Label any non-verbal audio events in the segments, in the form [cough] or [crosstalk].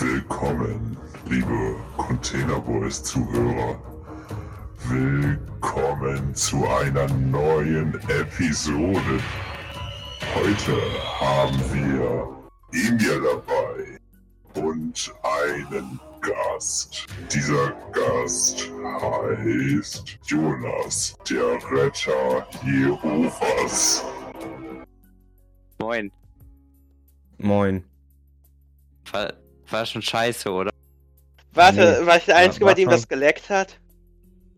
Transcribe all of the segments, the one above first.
Willkommen, liebe Container Boys Zuhörer. Willkommen zu einer neuen Episode. Heute haben wir Emil dabei und einen Gast. Dieser Gast heißt Jonas, der Retter Jehovas. Moin. Moin. War, war schon scheiße, oder? Warte, Nee. war ich der Einzige, War- bei dem das geleckt hat?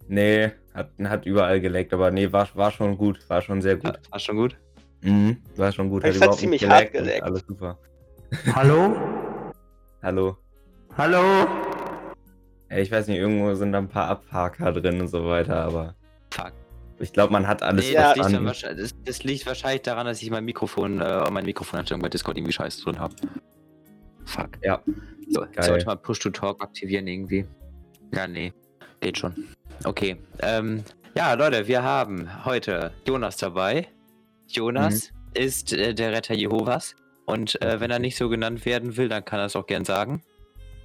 Nee, hat, hat überall geleckt, aber nee, war, war schon gut, war schon sehr gut. War, war schon gut? Mhm, war schon gut. Es hat überhaupt ziemlich nicht hart geleckt. Alles super. Hallo? [laughs] Hallo. Hallo? Ja, ich weiß nicht, irgendwo sind da ein paar Abhaker drin und so weiter, aber Fuck. ich glaube, man hat alles Nee, Ja. das, liegt dann das, das liegt wahrscheinlich daran, dass ich mein Mikrofon, äh, meine Mikrofoneinstellung bei Discord irgendwie scheiße drin habe. Fuck. Ja. So, Geil. sollte man Push-to-Talk aktivieren irgendwie. Ja, nee. Geht schon. Okay. Ähm, ja, Leute, wir haben heute Jonas dabei. Jonas Mhm. ist äh, der Retter Jehovas. Und äh, wenn er nicht so genannt werden will, dann kann er es auch gern sagen.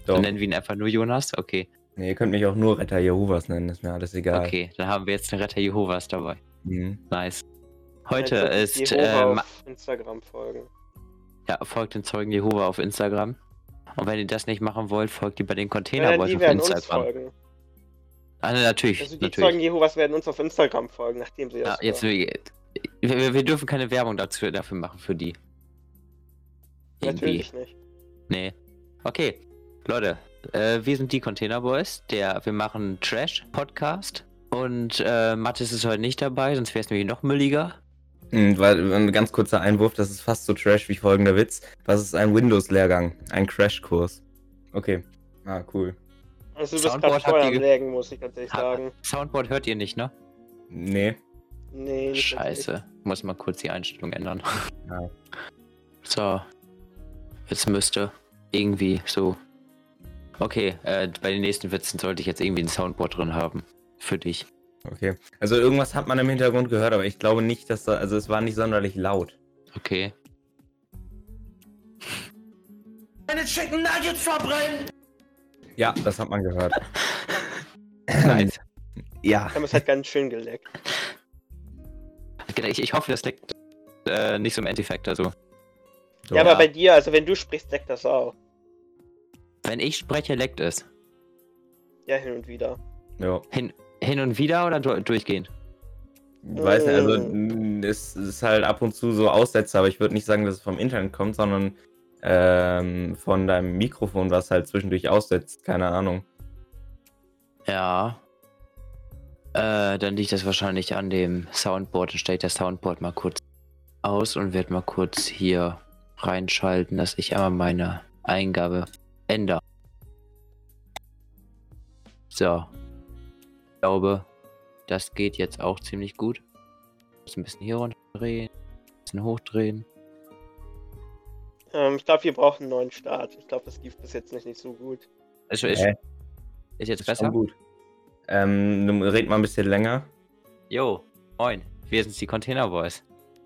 Doch. Dann nennen wir ihn einfach nur Jonas. Okay. Nee, ihr könnt mich auch nur Retter Jehovas nennen, ist mir alles egal. Okay, dann haben wir jetzt den Retter Jehovas dabei. Mhm. Nice. Heute ist, Jehova ähm, auf Instagram folgen. Ja, folgt den Zeugen Jehova auf Instagram. Und wenn ihr das nicht machen wollt, folgt ihr bei den Ja, Containerboys die auf Instagram. folgen. Ah, ne, natürlich, Also die natürlich. Zeugen Jehovas werden uns auf Instagram folgen, nachdem sie Ja, das jetzt, wir, wir, wir dürfen keine Werbung dazu, dafür machen für die. Irgendwie. Natürlich nicht. Nee. Okay, Leute, äh, wir sind die Containerboys. Der, wir machen Trash-Podcast. Und äh, Mathis ist heute nicht dabei, sonst wäre es nämlich noch mülliger. Weil, ein ganz kurzer Einwurf, das ist fast so trash wie folgender Witz. Was ist ein Windows-Lehrgang? Ein Crashkurs. Okay. Ah, cool. Also du bist Soundboard gerade voll habt am ihr ge- Lägen, muss ich tatsächlich sagen. Soundboard hört ihr nicht, ne? Nee. Nee, nicht Scheiße. Muss mal kurz die Einstellung ändern. [laughs] Ja. So. Jetzt müsste irgendwie so. Okay, äh, bei den nächsten Witzen sollte ich jetzt irgendwie ein Soundboard drin haben. Für dich. Okay. Also irgendwas hat man im Hintergrund gehört, aber ich glaube nicht, dass da, also es war nicht sonderlich laut. Okay. Meine Chicken Nuggets verbrennen! Ja, das hat man gehört. [laughs] Nice. Ja. Wir haben es halt ganz schön geleckt. Ich, ich hoffe, das liegt äh, nicht so im Endeffekt. Also, So. Ja, aber bei dir, also wenn du sprichst, leckt das auch. wenn ich spreche, leckt es. Ja, hin und wieder. Ja. Hin, hin und wieder oder du durchgehend? Weiß nicht, also Äh. m, es ist halt ab und zu so Aussätze, aber ich würde nicht sagen, dass es vom Internet kommt, sondern ähm, von deinem Mikrofon, was halt zwischendurch aussetzt. Keine Ahnung. Ja. Äh, dann liegt das wahrscheinlich an dem Soundboard. Dann stelle ich das Soundboard mal kurz aus und werde mal kurz hier reinschalten, dass ich einmal meine Eingabe ändere. So. Ich glaube, das geht jetzt auch ziemlich gut. Muss ein bisschen hier runterdrehen, ein bisschen hochdrehen. Ähm, ich glaube, wir brauchen einen neuen Start. Ich glaube, das lief bis jetzt nicht, nicht so gut. Ist, ist, Hä? ist jetzt Ist besser? schon gut. Ähm, red mal ein bisschen länger. Jo, moin. Wir sind die Container Boys.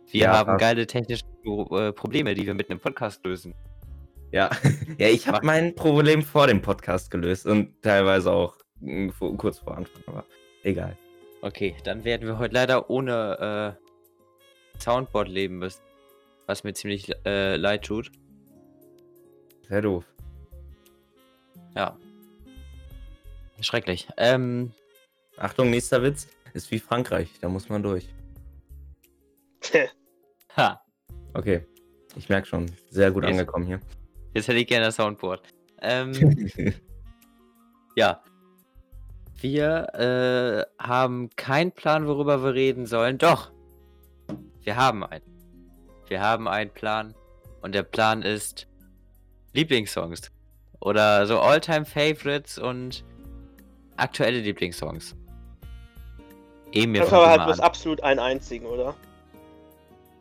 Wir Ja, haben geile technische äh, Probleme, die wir mit einem Podcast lösen. Ja. [laughs] ja, ich habe mein Problem vor dem Podcast gelöst und teilweise auch vor, kurz vor Anfang, aber egal. Okay, dann werden wir heute leider ohne äh, Soundboard leben müssen. Was mir ziemlich äh, leid tut. Sehr doof. Ja. Schrecklich. Ähm, Achtung, nächster Witz. Ist wie Frankreich, da muss man durch. [laughs] ha. Okay. Ich merke schon, sehr gut Yes. angekommen hier. Jetzt hätte ich gerne das Soundboard. Ähm, [laughs] ja. Wir äh, haben keinen Plan, worüber wir reden sollen. Doch. Wir haben einen. Wir haben einen Plan. Und der Plan ist Lieblingssongs. Oder so Alltime Favorites und aktuelle Lieblingssongs. Emil Das aber halt bloß absolut einen einzigen, oder?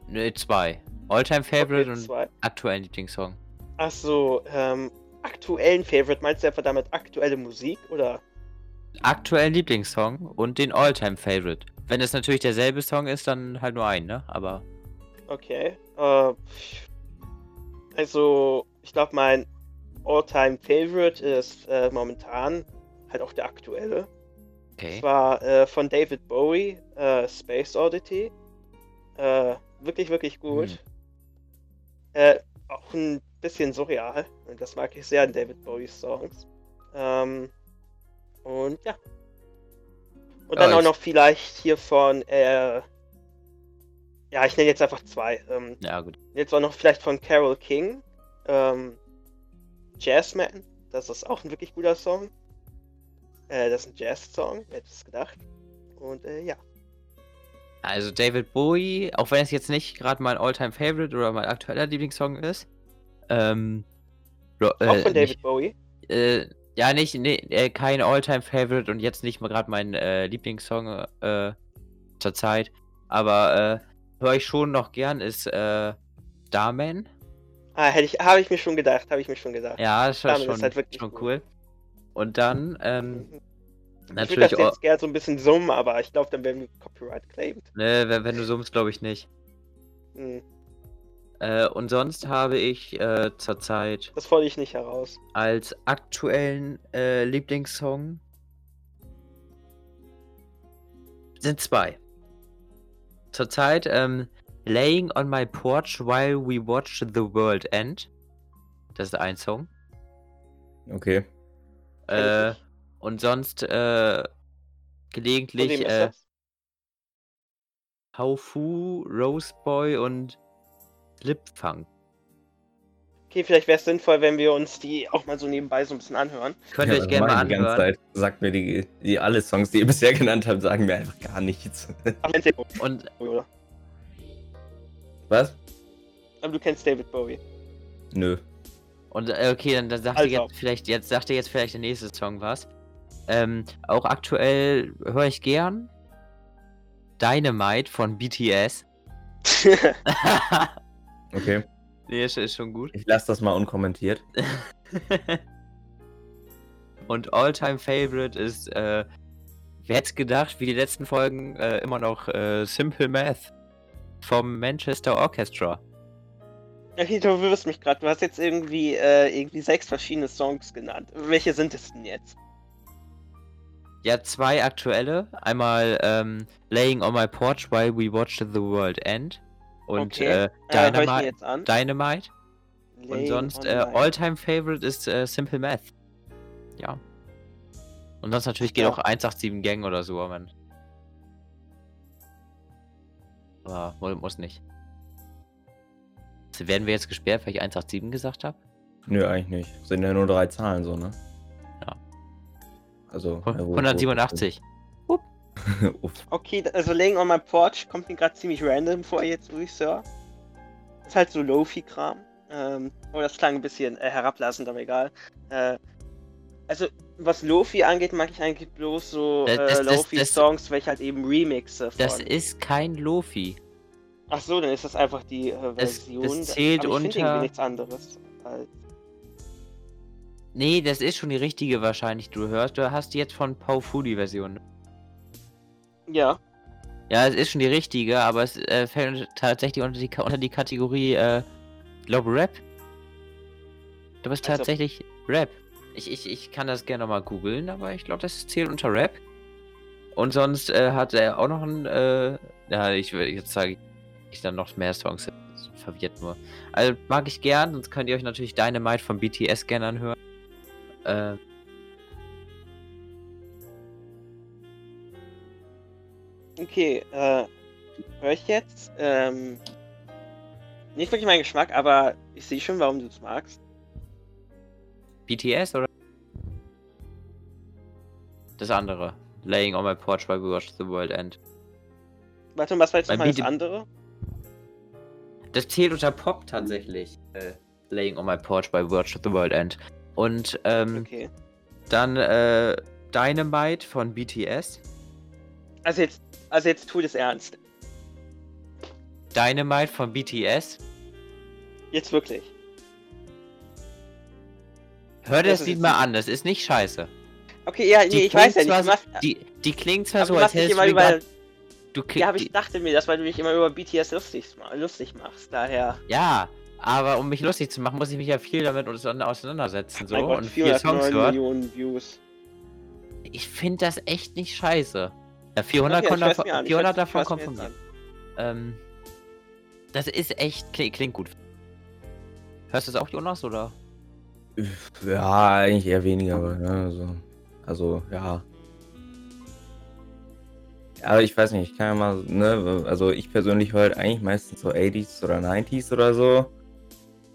Nee, zwei. Alltime Favorite Okay, und aktuellen Lieblingssong. Achso, ähm, aktuellen Favorite, meinst du einfach damit aktuelle Musik, oder? Aktuellen Lieblingssong und den Alltime Favorite. Wenn es natürlich derselbe Song ist, dann halt nur einen, ne? Aber Okay. Äh, also, ich glaube, mein All-Time Favorite ist äh, momentan halt auch der aktuelle. Okay. Das war äh, von David Bowie, äh, Space Oddity. Äh, wirklich, wirklich gut. Hm. Auch ein bisschen surreal. Und das mag ich sehr an David Bowies Songs. Ähm, und ja. Und dann Ja, auch ich- noch vielleicht hier von, äh, ja, ich nenne jetzt einfach zwei. Ähm, Ja, gut. jetzt auch noch vielleicht von Carol King. Ähm, Jazzman. Das ist auch ein wirklich guter Song. Äh, das ist ein Jazz-Song, hätte es gedacht. Und äh, ja. Also David Bowie, auch wenn es jetzt nicht gerade mein Alltime Favorite oder mein aktueller Lieblingssong ist. Ähm, Ro- Auch äh, von David nicht, Bowie. äh, ja, nicht, nee, äh, kein Alltime Favorite und jetzt nicht mal gerade mein äh, Lieblingssong äh, zurzeit. Aber äh, höre ich schon noch gern, ist äh, Starman. Ah, hätte ich, habe ich mir schon gedacht, habe ich mir schon gedacht. Ja, ist schon, Starman ist schon, halt wirklich schon gut. cool. Und dann, ähm, Mhm. ich würde natürlich, das auch, jetzt gerne so ein bisschen summen, aber ich glaube, dann werden wir Copyright claimed. ne, wenn, wenn du summst, glaube ich nicht. Hm, Äh, und sonst habe ich äh, zurzeit das fordere ich nicht heraus. als aktuellen äh, Lieblingssong sind zwei. Zurzeit ähm, Laying on My Porch While We Watch the World End. Das ist ein Song. Okay. Äh, und sonst äh, gelegentlich äh? Haufu, Roseboy und Slipfunk. Okay, vielleicht wäre es sinnvoll, wenn wir uns die auch mal so nebenbei so ein bisschen anhören. Könnt ihr Ja, euch gerne mal ich die ganze anhören. Zeit. Sagt mir die, die alle Songs, die ihr bisher genannt habt, sagen mir einfach gar nichts. Und? Was? Aber du kennst David Bowie. Nö. Und äh, okay, dann, dann sagt Also. ihr jetzt vielleicht, jetzt sagt ihr jetzt vielleicht der nächste Song was. Ähm, auch aktuell höre ich gern Dynamite von BTS. [laughs] [laughs] Okay. nee, ist, ist schon gut. Ich lasse das mal unkommentiert. [laughs] Und All-Time Favorite ist, äh, wer hätte gedacht, wie die letzten Folgen, äh, immer noch äh, Simple Math vom Manchester Orchestra. Okay, du wirst mich gerade. Du hast jetzt irgendwie, äh, irgendwie sechs verschiedene Songs genannt. Welche sind es denn jetzt? Ja, zwei aktuelle. Einmal ähm, Laying on My Porch While We Watch the World End. Und Okay. äh, Äh, Dynamite. jetzt an. Dynamite. Und sonst on äh, All-Time Favorite ist äh, Simple Math. Ja. Und sonst natürlich geht Ja. auch 187 Gang oder so, aber. Aber mu- muss nicht. Also werden wir jetzt gesperrt, weil ich 187 gesagt habe? Nö, eigentlich nicht. Sind ja nur drei Zahlen so, ne? Ja. Also. ja, wo- wo- 187. [laughs] Okay, also Laying on My Porch kommt mir gerade ziemlich random vor jetzt, wo ich höre. Ist halt so Lofi-Kram. Ähm, oh, das klang ein bisschen äh, herablassend, aber egal. Äh, also, was Lofi angeht, mag ich eigentlich bloß so Das- äh, das- das- Lofi-Songs, welche halt eben Remixe von. Das ist kein Lofi. Ach so, dann ist das einfach die äh, Das- Version. das zählt aber ich unter- irgendwie nichts anderes. Als... Nee, das ist schon die richtige wahrscheinlich. Du hörst, du hast jetzt von Pau Fu die Version. Ja, Ja, es ist schon die richtige, aber es äh, fällt tatsächlich unter die, unter die Kategorie, äh, glaube Rap. Du bist Also- tatsächlich Rap. Ich, ich, ich kann das gerne nochmal googeln, aber ich glaube, das zählt unter Rap. Und sonst äh, hat er auch noch ein, äh, ja, ich will jetzt sage ich dann noch mehr Songs. Verwirrt nur. Also mag ich gern, sonst könnt ihr euch natürlich Dynamite von BTS gerne anhören. Äh, okay. Äh, höre ich jetzt? Ähm, nicht wirklich mein Geschmack, aber ich sehe schon, warum du es magst. BTS oder? Das andere. Laying on my porch while we watch the world end. Warte, was war jetzt nochmal das andere? Das zählt unter Pop tatsächlich. Äh, Laying on my porch while we watch the world end. Und ähm, Okay. dann äh, Dynamite von BTS. Also jetzt, also jetzt tu das ernst. Dynamite von BTS. Jetzt wirklich. Hör dir Das Lied mal an, das ist nicht scheiße. Okay, ja, nee, ich weiß ja nicht. machst, Die, die klingt zwar so, als hättest du über. du Ja, aber ich dachte mir das, weil du dich immer über BTS lustig, lustig machst. Daher. Ja, Aber um mich lustig zu machen, muss ich mich ja viel damit auseinandersetzen. So, Gott, und vier Songs 409 hören. Millionen Views. Ich finde das echt nicht scheiße. Ja, 400, Okay, davon, mir an, ich 400 hör's- ich davon kommt von mir. Ähm, das ist echt, klingt, klingt gut. Hörst du es auch, Jonas, oder? Ja, eigentlich eher weniger, aber, ne, also, also, ja. Aber ich weiß nicht, ich kann ja mal, ne, also ich persönlich höre halt eigentlich meistens so 80s oder 90s oder so.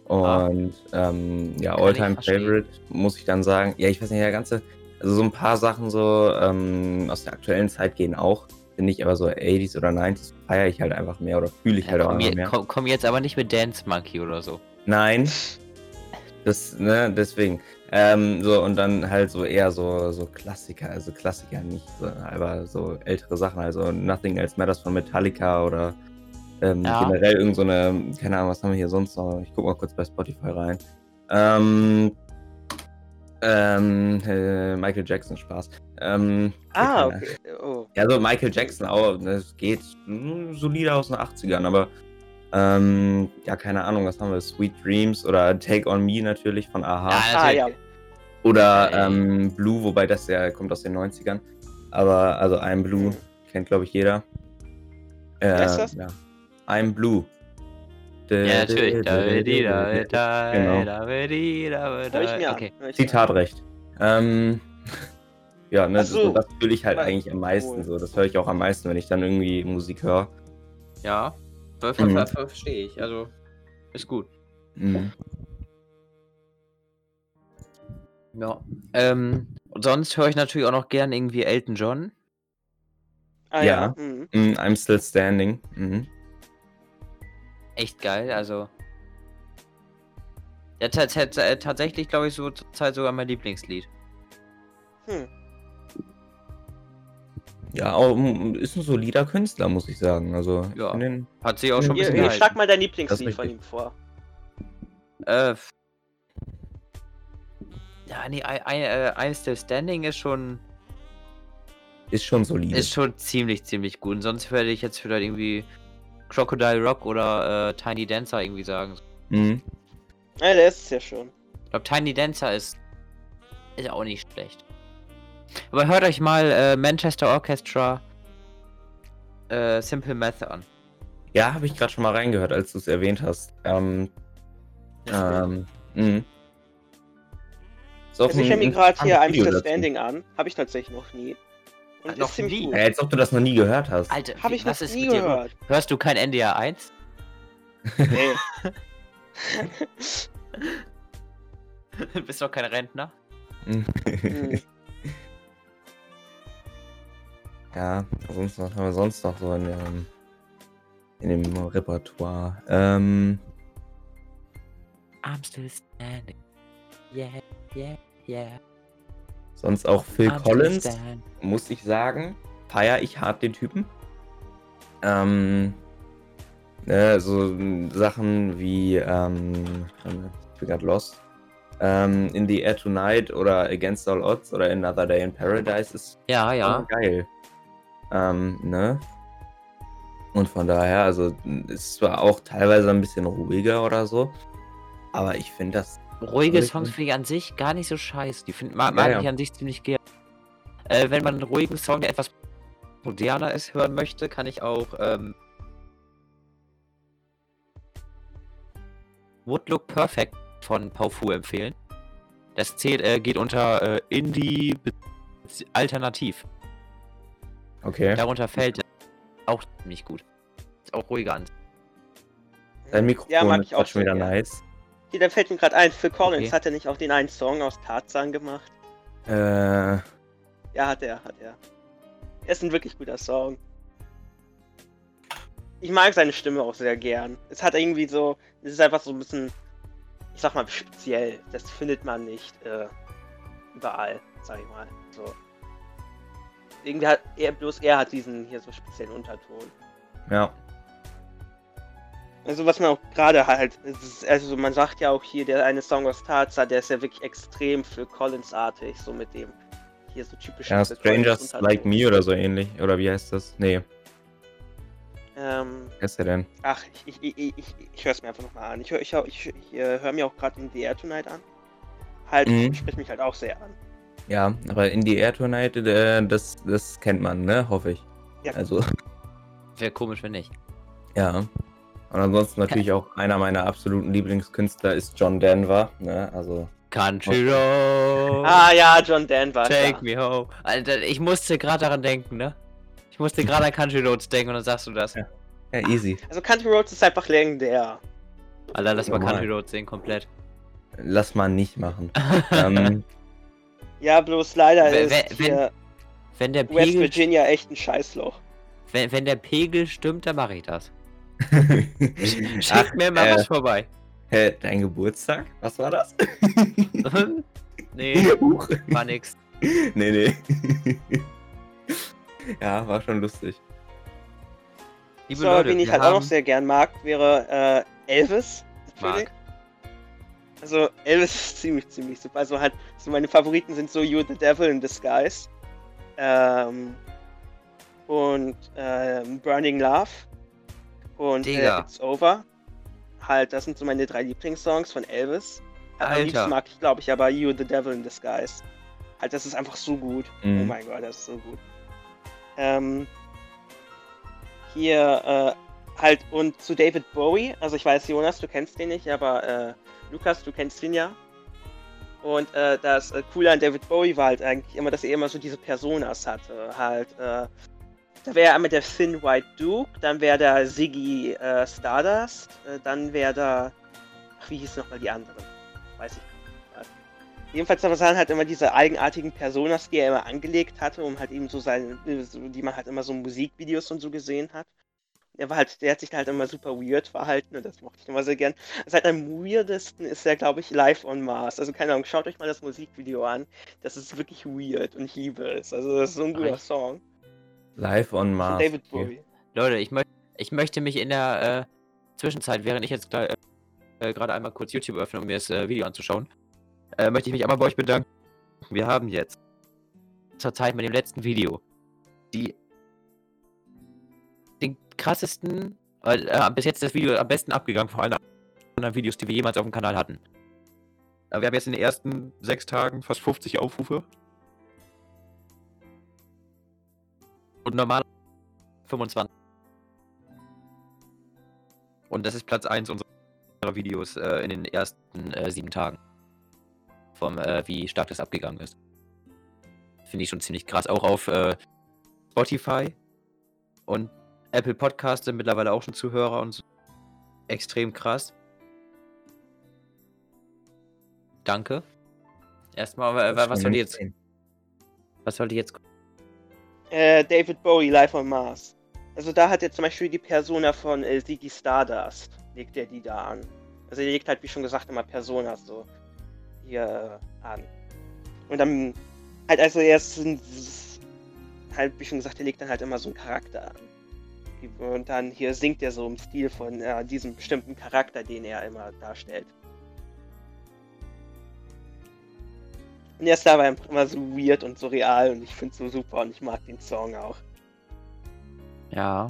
Und ähm, ja, Alltime. Favorite muss ich dann sagen. Ja, ich weiß nicht, der ganze, also so ein paar Sachen so ähm, aus der aktuellen Zeit gehen auch, finde ich, aber so 80s oder 90s feiere ich halt einfach mehr oder fühle ich Ja, halt auch komm, einfach je, mehr. komm, komm jetzt aber nicht mit Dance Monkey oder so. Nein. [laughs] Das, ne, deswegen. Ähm, so, und dann halt so eher so, so Klassiker, also Klassiker nicht, so, aber so ältere Sachen, also Nothing Else Matters von Metallica oder ähm, Ja. generell irgend so eine, keine Ahnung, was haben wir hier sonst noch? Ich guck mal kurz bei Spotify rein. Ähm, ähm, äh, Michael Jackson, Spaß. Ähm, Ah, okay. Oh. ja, so Michael Jackson auch, das geht solide aus den 80ern, aber ähm, ja, keine Ahnung, was haben wir? Sweet Dreams oder Take On Me natürlich von Aha. Ja, Ah, ja. Oder ähm, Blue, wobei das ja kommt aus den 90ern. Aber also I'm Blue kennt, glaube ich, jeder. Äh, ist das? Ja. I'm Blue. Ja, natürlich. Da, da, da, da, Genau. da, da, da, Hör ich mir an. Äh, Okay. Zitatrecht. Ähm, [laughs] ja, ne, das, so. das fühle ich halt eigentlich am meisten so. Das höre ich auch am meisten, wenn ich dann irgendwie Musik höre. Ja, ver Mhm. ver ver verstehe ich. Also, ist gut. Mhm. Ja. Ähm, und sonst höre ich natürlich auch noch gern irgendwie Elton John. Ah, Ja. ja. Mhm. Mm, I'm still standing. Mhm. Echt geil, also. Ja, ta- tatsächlich glaube ich so zur Zeit sogar mein Lieblingslied. Hm. Ja, auch, ist ein solider Künstler, muss ich sagen. Also, Ja. den, Hat sich auch schon ein bisschen hier, schlag mal dein Lieblingslied von ihm vor. Äh, ja, nee, I, I, äh, I'm Still Standing ist schon, ist schon solide. ist schon ziemlich, ziemlich gut. Und sonst werde ich jetzt vielleicht irgendwie Crocodile Rock oder äh, Tiny Dancer irgendwie sagen. Mhm. Ja, der ist es ja schon. Ich glaube, Tiny Dancer ist, ist auch nicht schlecht. Aber hört euch mal äh, Manchester Orchestra äh, Simple Math an. Ja, habe ich gerade schon mal reingehört, als du es erwähnt hast. Ähm, ähm, mhm. Ist auch Also ich ein höre mir gerade hier I'm Video Still dazu. Standing an. Habe ich tatsächlich noch nie. Und Noch nie? gut. Ja, als ob du das noch nie gehört hast. Alter, Habe ich noch was ist nie mit dir? gehört. Hörst du kein NDR 1? Nee. [laughs] Bist doch kein Rentner? [laughs] Ja, sonst was haben wir sonst noch so in dem, in dem Repertoire? Ähm, I'm still standing. Yeah, yeah, yeah. Sonst auch Phil I'm still Collins, muss ich sagen. Feier ich hart den Typen. Ähm, ne, so Sachen wie, ähm, ich bin gerade lost. Ähm, In the Air Tonight oder Against All Odds oder Another Day in Paradise ist Ja, ja. geil. Ähm, ne? Und von daher, also ist zwar auch teilweise ein bisschen ruhiger oder so, aber ich finde das. Ruhige Songs finde ich an sich gar nicht so scheiße. Die find, mag, Ja, mag ja. ich an sich ziemlich gerne. Äh, wenn man einen ruhigen Song, der etwas moderner ist, hören möchte, kann ich auch ähm, Would Look Perfect von Paufu empfehlen. Das zählt, äh, geht unter äh, Indie Alternativ. Okay. Darunter fällt auch ziemlich gut. Ist auch ruhiger an. Dein Mikrofon Ja, ist ich auch schon wieder sehr, ja. nice. Hier, da fällt mir gerade ein, Phil Collins Okay. hat er nicht auch den einen Song aus Tarzan gemacht? Äh, Ja, hat er, hat er. Er ist ein wirklich guter Song. Ich mag seine Stimme auch sehr gern. Es hat irgendwie so, es ist einfach so ein bisschen, ich sag mal, speziell. Das findet man nicht äh, überall, sag ich mal. So. Irgendwie hat er, bloß er hat diesen hier so speziellen Unterton. ja. Also was man auch gerade halt, ist, also man sagt ja auch hier, der eine Song aus Tarzan, der ist ja wirklich extrem für Collins-artig, so mit dem hier so typisch. Ja, Strangers Like Me oder so ähnlich. Oder wie heißt das? Nee. Ähm, Wer ist der denn? ach, ich, ich, ich, ich, ich höre es mir einfach nochmal an. Ich höre ich, hör- ich, ich äh, hör mir auch gerade In the Air Tonight an. Halt, Mhm. spricht mich halt auch sehr an. Ja, aber in die Air Tonight, äh, das, das kennt man, ne? Hoffe ich. Ja. Also, Wäre komisch, wenn nicht. ja. Und ansonsten natürlich auch einer meiner absoluten Lieblingskünstler ist John Denver, ne? Also, Country Road. Ah ja, John Denver. Take klar. me home. Alter, ich musste gerade daran denken, ne? Ich musste gerade an Country Roads denken und dann sagst du das. Ja. ja, easy. Also Country Roads ist einfach legendär. Alter, lass mal Normal. Country Roads sehen komplett. Lass mal nicht machen. [laughs] ähm, Ja, bloß leider Wenn- ist wenn- hier Wenn der West Pegel, Virginia echt ein Scheißloch. wenn, wenn der Pegel stimmt, dann mache ich das. [laughs] Ach, Schickt mir mal äh, was vorbei. hä, dein Geburtstag? Was war das? [laughs] nee, Huch. war nix. nee, nee. [laughs] ja, war schon lustig. Liebe so, Leute, wen ich halt auch noch haben- sehr gern mag, wäre äh, Elvis. Mark. Also Elvis ist ziemlich, ziemlich super. Also halt, so meine Favoriten sind so You're the Devil in Disguise. Ähm, und ähm, Burning Love. Und äh. It's Over. Halt, das sind so meine drei Lieblingssongs von Elvis. Am Alter. liebsten mag ich, glaube ich, aber You're the Devil in Disguise. Halt, das ist einfach so gut. Oh Mhm. mein Gott, das ist so gut. Ähm, hier äh, halt und zu David Bowie. Also ich weiß, Jonas, du kennst den nicht, aber äh, Lukas, du kennst ihn ja. Und äh, das äh, Coole an David Bowie war halt eigentlich immer, dass er immer so diese Personas hatte. Halt, äh, da wäre einmal der Thin White Duke, dann wäre da Ziggy äh, Stardust, äh, dann wäre da. Ach, wie hieß nochmal die anderen? Weiß ich nicht. Jedenfalls waren halt immer diese eigenartigen Personas, die er immer angelegt hatte, um halt eben so seine, die man halt immer so Musikvideos und so gesehen hat. Er war halt, der hat sich halt immer super weird verhalten und das mochte ich immer sehr gern. Seit am weirdesten ist er, glaube ich, live on Mars. Also keine Ahnung, schaut euch mal das Musikvideo an. Das ist wirklich weird und ich liebe es. Also das ist so ein guter? Song. Live on Mars. David okay. Bowie. Leute, ich, möcht, ich möchte mich in der äh, Zwischenzeit, während ich jetzt äh, gerade einmal kurz YouTube öffne, um mir das äh, Video anzuschauen, äh, möchte ich mich einmal bei euch bedanken. Wir haben jetzt zur Zeit mit dem letzten Video die den krassesten, äh, äh, bis jetzt das Video am besten abgegangen von allen anderen Videos, die wir jemals auf dem Kanal hatten. Äh, wir haben jetzt in den ersten sechs Tagen fast 50 Aufrufe. Und normal 25. Und das ist Platz 1 unserer Videos äh, in den ersten äh, sieben Tagen. Vom, äh, wie stark das abgegangen ist. Finde ich schon ziemlich krass. Auch auf äh, Spotify und Apple Podcasts sind mittlerweile auch schon Zuhörer und so. extrem krass. Danke. Erstmal, äh, was soll ich jetzt, was soll ich jetzt Äh, David Bowie, Live on Mars. Also da hat er zum Beispiel die Persona von äh, Ziggy Stardust, legt er die da an. Also er legt halt, wie schon gesagt, immer Personas so hier an. Und dann halt, also er ist halt, wie schon gesagt, er legt dann halt immer so einen Charakter an. Und dann hier singt er so im Stil von äh, diesem bestimmten Charakter, den er immer darstellt. Und er ist dabei einfach immer so weird und so real und ich finde es so super und ich mag den Song auch. Ja.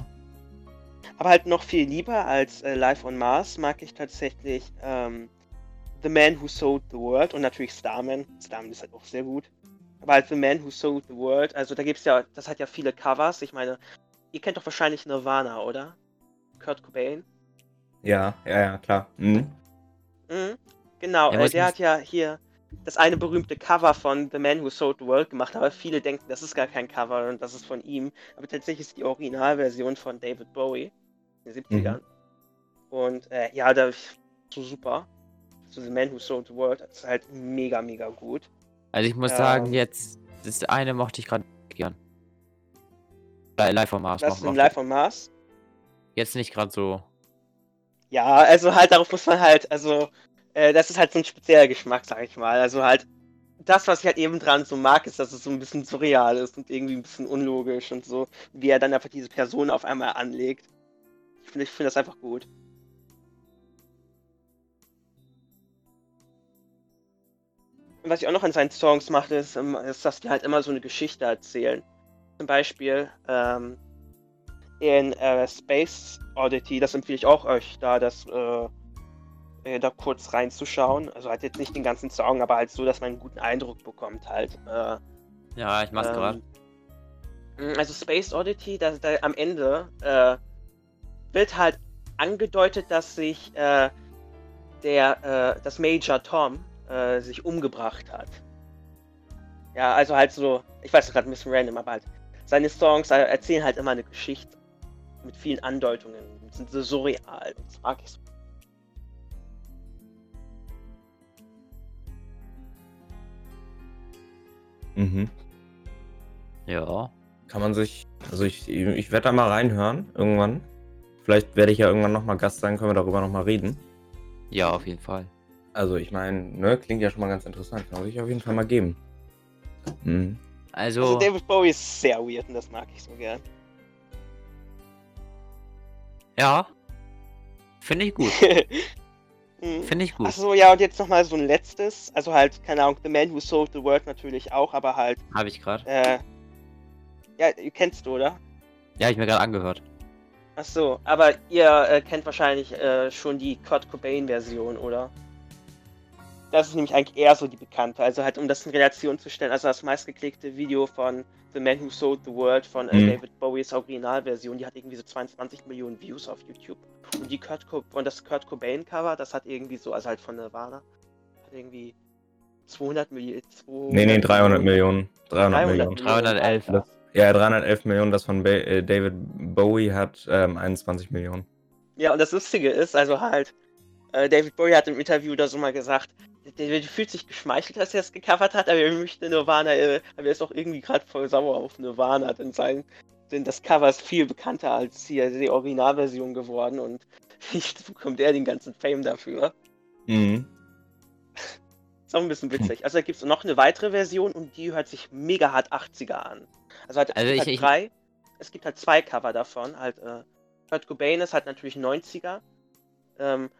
Aber halt noch viel lieber als äh, Live on Mars mag ich tatsächlich ähm, The Man Who Sold the World und natürlich Starman. Starman ist halt auch sehr gut. Aber halt The Man Who Sold the World, also da gibt's ja, das hat ja viele Covers. Ich meine, ihr kennt doch wahrscheinlich Nirvana, oder? Kurt Cobain. Ja, ja, ja, klar. Mhm. Mhm. Genau, Ja, äh, der hat ja hier das eine berühmte Cover von The Man Who Sold the World gemacht, aber viele denken, das ist gar kein Cover und das ist von ihm. Aber tatsächlich ist die Originalversion von David Bowie in den 70ern. Und äh, ja, da so super. So The Man Who Sold the World, das ist halt mega, mega gut. Also ich muss Ähm. sagen, jetzt, das eine mochte ich gerade gern. Li- Live on Mars. Das ist Live on Mars. Jetzt nicht gerade so. Ja, also halt darauf muss man halt, also äh, das ist halt so ein spezieller Geschmack, sag ich mal. Also halt das, was ich halt eben dran so mag, ist, dass es so ein bisschen surreal ist und irgendwie ein bisschen unlogisch und so, wie er dann einfach diese Person auf einmal anlegt. Ich finde ich finde das einfach gut. Was ich auch noch an seinen Songs mache, ist, ähm, ist, dass die halt immer so eine Geschichte erzählen. Zum Beispiel, ähm, in äh, Space Oddity, das empfehle ich auch euch da, das äh, äh, da kurz reinzuschauen. Also halt jetzt nicht den ganzen Song, aber halt so, dass man einen guten Eindruck bekommt halt. Äh, Ja, ich mach's ähm, gerade. Also Space Oddity, da, da am Ende äh, wird halt angedeutet, dass sich äh, der, äh, das Major Tom äh, sich umgebracht hat. Ja, also halt so, ich weiß gerade ein bisschen random, aber halt seine Songs äh, erzählen halt immer eine Geschichte mit vielen Andeutungen, sind so surreal. Das mag ich so. Mhm. Ja. Kann man sich, also ich, ich werde da mal reinhören, irgendwann. Vielleicht werde ich ja irgendwann nochmal Gast sein, können wir darüber nochmal reden. Ja, auf jeden Fall. Also ich meine, ne, klingt ja schon mal ganz interessant. Kann man sich auf jeden Fall mal geben. Mhm. Also, Also David Bowie ist sehr weird und das mag ich so gern. ja. Finde ich gut. [laughs] Mhm. Finde ich gut. Achso, ja, und jetzt nochmal so ein letztes. Also halt, keine Ahnung, The Man Who Sold the World natürlich auch, aber halt, Habe ich gerade. äh, ja, ihr kennst du, oder? Ja, ich mir gerade angehört. Achso, aber ihr äh, kennt wahrscheinlich äh, schon die Kurt Cobain-Version, oder? Das ist nämlich eigentlich eher so die bekannte. Also halt, um das in Relation zu stellen, also das meistgeklickte Video von The Man Who Sold the World von äh, Mhm. David Bowies Originalversion, die hat irgendwie so 22 Millionen Views auf YouTube. Und die Kurt Co und das Kurt Cobain Cover, das hat irgendwie so, also halt von Nirvana, hat irgendwie 200 Millionen. Nee, nee, 300 Millionen. 300, 300 Millionen. 311. Alter. Ja, 311 Millionen, das von ba äh, David Bowie hat ähm, 21 Millionen. Ja, und das Lustige ist, also halt, äh, David Bowie hat im Interview da so mal gesagt, der, der fühlt sich geschmeichelt, dass er es gecovert hat, aber er möchte Nirvana, äh, aber er ist auch irgendwie gerade voll sauer auf Nirvana, denn sein, denn das Cover ist viel bekannter als hier die Originalversion geworden und [laughs] jetzt bekommt er den ganzen Fame dafür. Mhm. Ist auch ein bisschen witzig. Also da gibt es noch eine weitere Version und die hört sich mega hart 80er an. Also halt, es Also gibt ich- halt ich- drei, es gibt halt zwei Cover davon. Halt, äh, Kurt Cobain ist halt natürlich 90er. Ähm,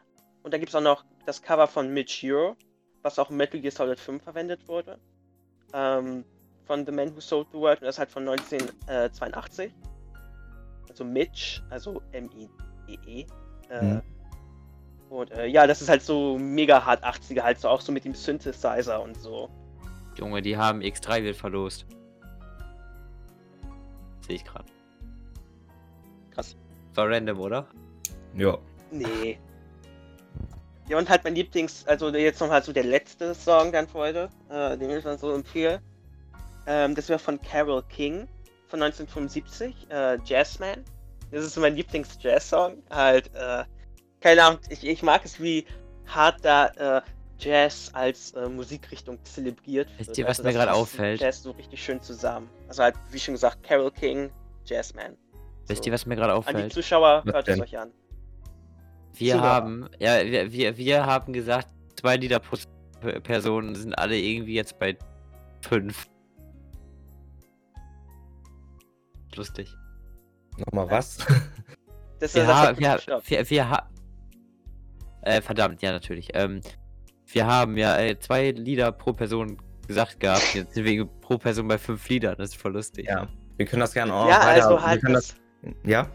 und da gibt es auch noch das Cover von Mitch Ure, was auch in Metal Gear Solid 5 verwendet wurde. Ähm, von The Man Who Sold the World und das ist halt von 1982. Also Mitch, also M-I-E-E. Äh, Mhm. Und äh, ja, das ist halt so mega hart 80er, halt so auch so mit dem Synthesizer und so. Junge, die haben X3 wird verlost. Sehe ich gerade. Krass. War random, oder? Ja. Nee. Ja, und halt mein Lieblings, also jetzt noch halt so der letzte Song dann für heute, äh, den ich dann so empfehle. Ähm, das wäre von Carol King von 1975, äh, Jazzman. Das ist so mein Lieblings-Jazz-Song. Halt, äh, keine Ahnung, ich, ich mag es, wie hart da äh, Jazz als äh, Musikrichtung zelebriert wird. Wisst ihr, was Also mir gerade auffällt? Jazz so richtig schön zusammen. Also halt, wie schon gesagt, Carol King, Jazzman. Wisst So. ihr, was mir gerade An die auffällt? Zuschauer, hört es euch an. Wir Zuhörer. haben, ja, wir, wir, wir haben gesagt, zwei Lieder pro Person sind alle irgendwie jetzt bei fünf. Lustig. Nochmal was? [laughs] Das, Wir, ha wir, wir, wir ha äh, verdammt, ja, natürlich. Ähm, wir haben ja äh, zwei Lieder pro Person gesagt gehabt. Jetzt sind wir pro Person bei fünf Liedern. Das ist voll lustig. ja. Wir können das gerne auch ja, weiter. also wir halt das, ja?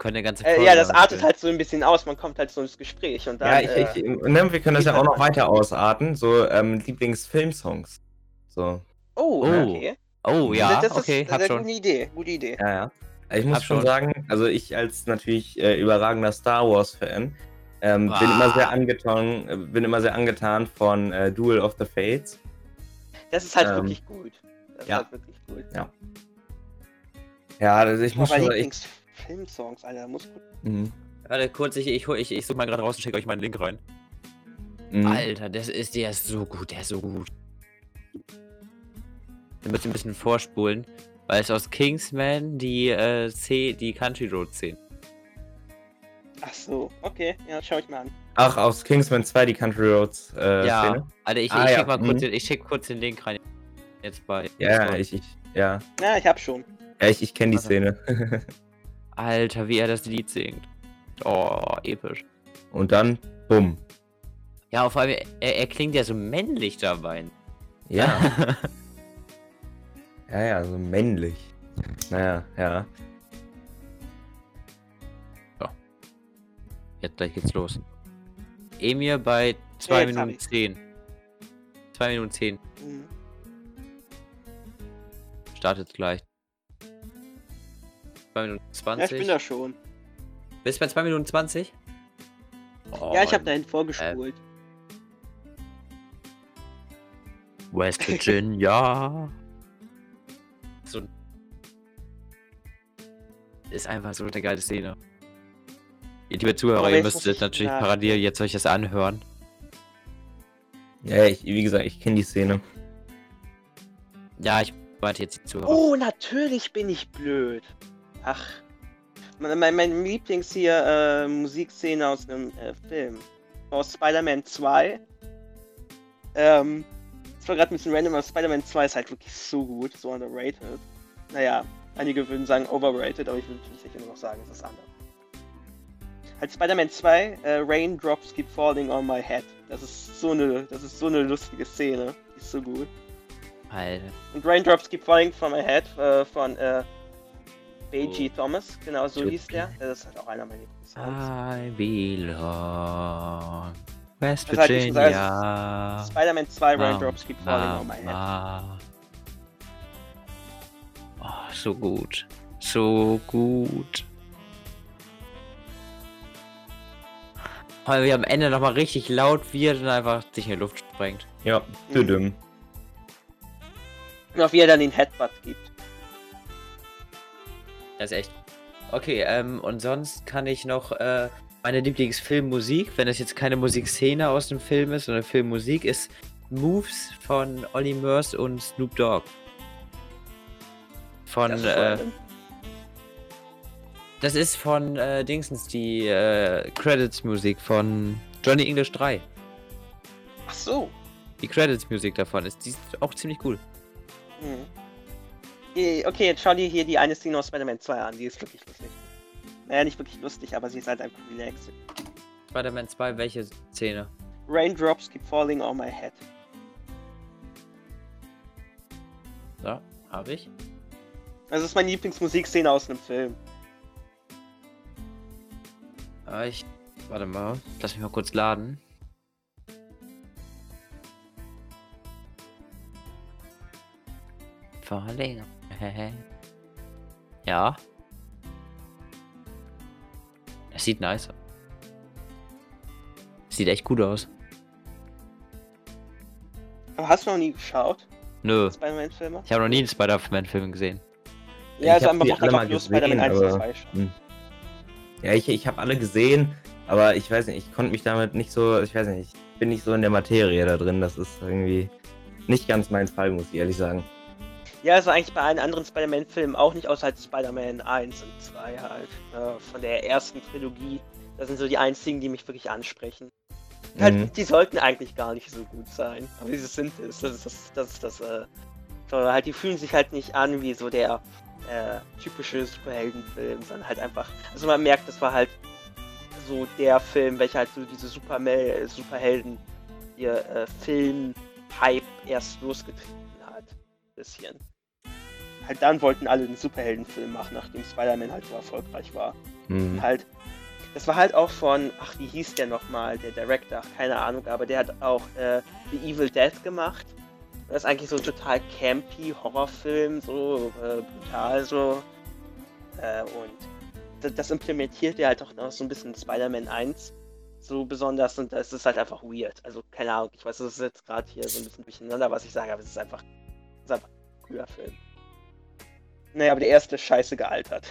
Können eine ganze äh, ja, das artet halt so ein bisschen aus, man kommt halt so ins Gespräch und dann, Ja, ich, äh, ich, ne, wir können das ja auch noch weiter ausarten. So ähm, Lieblingsfilmsongs. So, oh, Oh, okay. Oh ja, das ist okay, eine hab schon. gute Idee, gute Idee. ja, ja. Ich muss schon schon. sagen, also ich als natürlich äh, überragender Star Wars-Fan ähm, bin Ah. immer sehr angetan, äh, bin immer sehr angetan von äh, Duel of the Fates. Das ist halt Ähm, wirklich gut. Das ja. ist halt wirklich gut. Ja, also ich muss schon. Ich, Lieblingsfilmsongs, Alter, muss gut. Mhm. Warte kurz, ich, ich, ich, ich such mal gerade raus und schicke euch meinen Link rein. Mhm. Alter, das ist, der ist so gut, der ist so gut. Wir müssen ein bisschen vorspulen, weil es aus Kingsman die äh, C, die Country Road 10. Ach so, okay, ja, schau ich mal an. Ach, aus Kingsman 2 die Country Roads äh, ja, Szene. Alter, ich, Ah, ich ja, schick mal kurz mhm. den, ich schick kurz den Link rein. Jetzt bei. Ja, ich, ich, ja. Ja, ich hab schon. Ja, ich, ich kenne die. Szene. [laughs] Alter, wie er das Lied singt. Oh, episch. Und dann, bumm. Ja, vor allem, er, er klingt ja so männlich dabei. Ja. ja, [laughs] ja, so männlich. Naja, ja. So. Jetzt gleich geht's los. Emir bei 2 Minuten 10. 2 Minuten 10. Mhm. Startet gleich. 2 Minuten Ja, 20. ich bin da schon. Bist du bei 2 Minuten 20? ja, ich habe Oh, dahin vorgespult. West Virginia. [laughs] so. Ist einfach so eine geile Szene. Ihr liebe Zuhörer, Aber ihr müsst ich natürlich nach- parallel jetzt euch das anhören. Ja, ich, wie gesagt, ich kenne die Szene. Ja, ich warte jetzt die Zuhörer. Oh, natürlich bin ich blöd. Ach. Mein, mein, Lieblings hier äh, Musikszene aus einem äh, Film. Aus Spider-Man 2. Ähm, das war gerade ein bisschen random, aber Spider-Man 2 ist halt wirklich so gut, so underrated. Naja, einige würden sagen overrated, aber ich würde sicher nur noch sagen, es ist anders. Halt Spider-Man 2, äh, Raindrops keep falling on my head. Das ist so eine, das ist so eine lustige Szene. Die ist so gut. Alter. Und Raindrops Keep Falling from My Head äh, von äh, B.G. Oh. Thomas, genau so Juppie. hieß der. Das ist halt auch einer meiner Lieblingssongs. I belong. West Das halt nicht so sagen, Virginia. Spider-Man 2 Mama, Raindrops Keep Falling on My Head. Oh, so gut. So gut. Weil wir am Ende nochmal richtig laut wird und einfach sich in die Luft sprengt. Ja, Mhm. düdüm. Und auch wie er dann den Headbutt gibt. Das ist echt. Okay, ähm, und sonst kann ich noch äh, meine Lieblingsfilmmusik, wenn es jetzt keine Musikszene aus dem Film ist, sondern Filmmusik, ist Moves von Olly Murs und Snoop Dogg. Von, Das ist äh, das ist von äh, Dingsens, die äh, Credits-Musik von Johnny English 3. Ach so. Die Credits-Musik davon ist, die ist auch ziemlich cool. Hm. Eh, Okay, jetzt schau dir hier die eine Szene aus Spider-Man 2 an. Die ist wirklich lustig. Naja, nicht wirklich lustig, aber sie ist halt einfach relaxed. Spider-Man 2, welche Szene? Raindrops keep falling on my head. So, habe ich. Das ist meine Lieblingsmusikszene aus einem Film. Ah, ich. Warte mal, lass mich mal kurz laden. [laughs] Ja. Es sieht nice aus. Sieht echt gut aus. Aber hast du noch nie geschaut? Nö. Spider-Man-Filme? Ich habe noch nie einen Spider-Man-Film gesehen. Ja, Ich also die macht alle einfach mal nur gesehen, Spider-Man 1 und aber- 2 schauen. Ja, ich, ich habe alle gesehen, aber ich weiß nicht, ich konnte mich damit nicht so, ich weiß nicht, ich bin nicht so in der Materie da drin. Das ist irgendwie nicht ganz mein Fall, muss ich ehrlich sagen. Ja, also eigentlich bei allen anderen Spider-Man-Filmen auch nicht, außer halt Spider-Man 1 und 2 halt. Äh, von der ersten Trilogie. Das sind so die einzigen, die mich wirklich ansprechen. Halt, Mhm. die sollten eigentlich gar nicht so gut sein. Aber diese sind es. Das ist das, das, ist das, äh, Tolle. halt, die fühlen sich halt nicht an wie so der äh, typische Superheldenfilm, sondern halt einfach. Also man merkt, das war halt so der Film, welcher halt so diese Supermel Superhelden ihr äh, Film-Hype erst losgetreten Bisschen. Halt dann wollten alle einen Superheldenfilm machen, nachdem Spider-Man halt so erfolgreich war. Hm. Halt, das war halt auch von, ach, wie hieß der nochmal, der Director, keine Ahnung, aber der hat auch äh, The Evil Dead gemacht. Das ist eigentlich so ein total campy Horrorfilm, so äh, brutal so. Äh, und das, implementiert er halt auch noch so ein bisschen Spider-Man 1 so besonders und das ist halt einfach weird. Also keine Ahnung, ich weiß, das ist jetzt gerade hier so ein bisschen durcheinander, was ich sage, aber es ist einfach, ein cooler Film. Naja, aber der erste ist scheiße gealtert.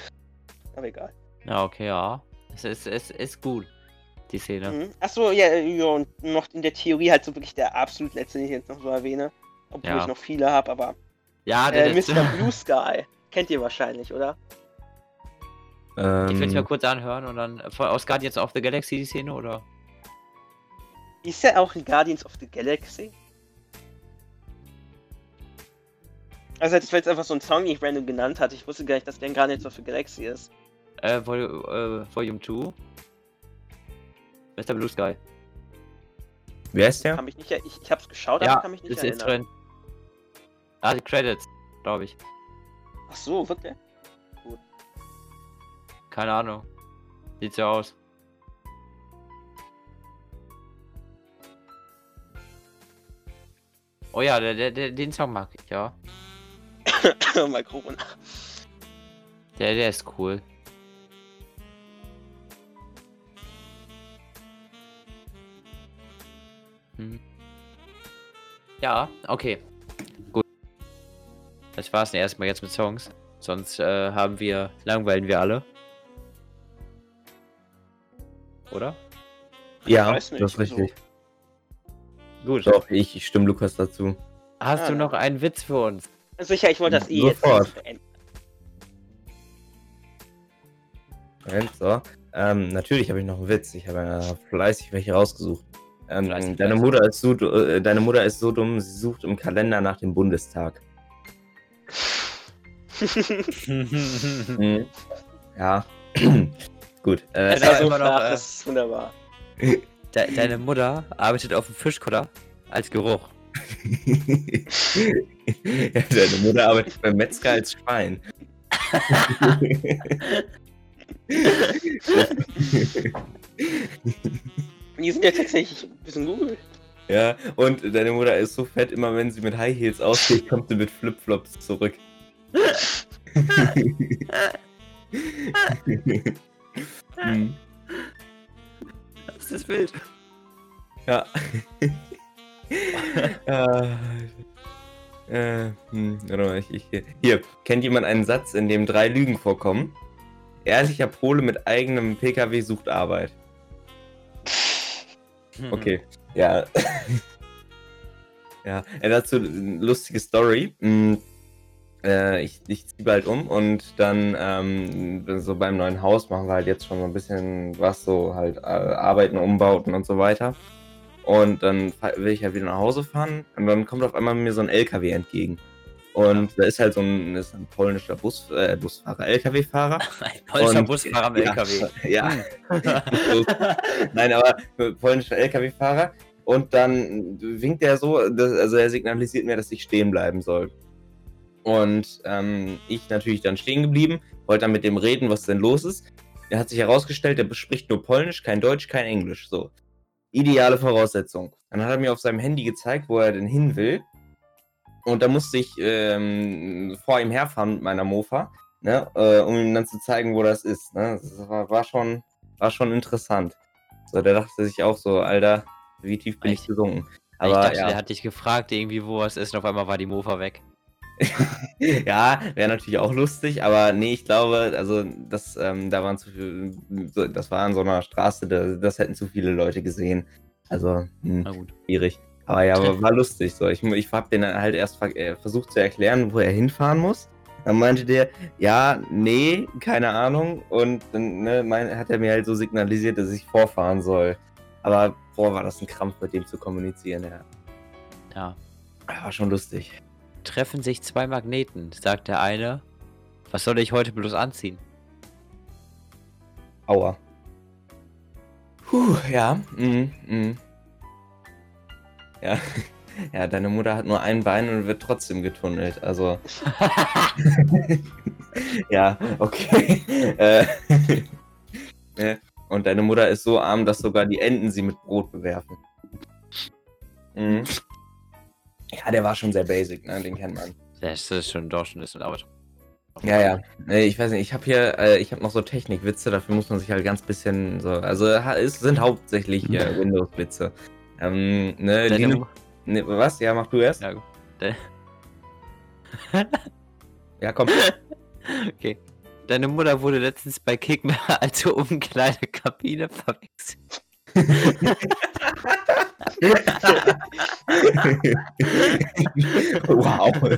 Aber egal. Ja, okay, ja. Es ist, es ist gut, die Szene. Mhm. Achso, ja, ja, und noch in der Theorie halt so wirklich der absolut letzte, den ich jetzt noch so erwähne. Obwohl Ja. ich noch viele habe, aber. Ja, der Äh, letzte. Mr. Blue [laughs] Sky. Kennt ihr wahrscheinlich, oder? Ich will es Ähm, mal kurz anhören und dann äh, aus Guardians of the Galaxy die Szene, oder? Ist der auch in Guardians of the Galaxy? Also als wäre es einfach so ein Song, den ich random genannt hatte. Ich wusste gar nicht, dass der gerade jetzt für Galaxy ist. Äh, Vol äh, Volume 2. Mr. Blue Sky. Wer ist der? Kann mich nicht, ich, ich hab's geschaut, ja, aber kann mich nicht ist erinnern. Jetzt drin. Ah, die Credits, glaube ich. Ach so, wirklich? Gut. Keine Ahnung. Sieht so aus. Oh ja, der, der, den Song mag ich, ja. [laughs] Mal Corona. Der, der ist cool. Hm. Ja, okay. Gut. Das war's denn erstmal jetzt mit Songs. Sonst äh, haben wir, langweilen wir alle. Oder? Ja, das ist wieso. richtig. Gut. Doch, ich, ich stimme Lukas dazu. Hast Ah. du noch einen Witz für uns? Sicher, ich wollte das eh jetzt Sofort. beenden. Moment, so. Ähm, natürlich habe ich noch einen Witz. Ich habe äh, fleißig welche rausgesucht. Ähm, Fleißig, deine, fleißig. Mutter ist so, äh, deine Mutter ist so dumm, sie sucht im Kalender nach dem Bundestag. [laughs] Mhm. Ja. [clears throat] Gut. Äh, Das ist immer noch, flach, äh, das ist wunderbar. [laughs] De deine Mutter arbeitet auf dem Fischkutter als Geruch. Ja, deine Mutter arbeitet beim Metzger als Schwein. Die sind ja tatsächlich ein bisschen Google. ja, und deine Mutter ist so fett, immer wenn sie mit High Heels ausgeht, kommt sie mit Flipflops zurück. Hm, Das ist wild. ja. Äh, äh, hm, warte mal, ich, ich, hier, kennt jemand einen Satz, in dem drei Lügen vorkommen? Ehrlicher Pole mit eigenem PKW sucht Arbeit. Okay, ja. [laughs] ja, äh, dazu eine lustige Story. Mm, Äh, ich ich ziehe bald um und dann ähm, so beim neuen Haus machen wir halt jetzt schon so ein bisschen was, so halt äh, Arbeiten, Umbauten und so weiter. Und dann will ich ja wieder nach Hause fahren und dann kommt auf einmal mir so ein LKW entgegen. Und da ist halt so ein, ist ein polnischer Bus, äh, Busfahrer, LKW-Fahrer. [laughs] Ein polnischer Und- Busfahrer am [laughs] Ja, LKW. [laughs] Ja, Hm. Nein, aber polnischer LKW-Fahrer. Und dann winkt er so, dass, also er signalisiert mir, dass ich stehen bleiben soll. Und ähm, ich natürlich dann stehen geblieben, wollte dann mit dem reden, was denn los ist. Er hat sich herausgestellt, er spricht nur Polnisch, kein Deutsch, kein Englisch. So. Ideale Voraussetzung. Dann hat er mir auf seinem Handy gezeigt, wo er denn hin will. Und da musste ich ähm, vor ihm herfahren mit meiner Mofa, ne, äh, um ihm dann zu zeigen, wo das ist. Ne? Das war, war, schon, war schon interessant. So, der dachte sich auch so, Alter, wie tief bin ich Echt? gesunken. ich Aber dachte, ja, der hat dich gefragt, irgendwie, wo es ist, und auf einmal war die Mofa weg. [laughs] ja wäre natürlich auch lustig, aber nee, ich glaube, also das, ähm, da waren zu viel, das war an so einer Straße, da, das hätten zu viele Leute gesehen. Also, hm, Na gut. schwierig. Aber ja, aber war lustig. So. Ich, ich habe den halt erst ver äh, versucht zu erklären, wo er hinfahren muss. Dann meinte der, ja, nee, keine Ahnung. Und dann ne, mein, hat er mir halt so signalisiert, dass ich vorfahren soll. Aber boah, war das ein Krampf, mit dem zu kommunizieren. Ja. Ja. War schon lustig. Treffen sich zwei Magneten, sagt der eine. Was soll ich heute bloß anziehen? Aua. Puh, ja. Mm, mm. Ja. [laughs] Ja, deine Mutter hat nur ein Bein und wird trotzdem getunnelt. Also. [laughs] [laughs] ja, okay. Äh, ne? Und deine Mutter ist so arm, dass sogar die Enten sie mit Brot bewerfen. Mhm. Ja, der war schon sehr basic, ne? Den kennt man. Das ist schon doch schon ein bisschen Arbeit. Ja, ja. Nee, ich weiß nicht, ich habe hier, äh, ich habe noch so Technikwitze, dafür muss man sich halt ganz bisschen so, also es sind hauptsächlich äh, [laughs] Windows-Witze. Ähm, ne, Linux, ne, was? Ja, mach du erst. Ja, [laughs] Ja, komm. [laughs] okay. Deine Mutter wurde letztens bei Kick mehr als Umkleidekabine verwechselt. Wow. [laughs]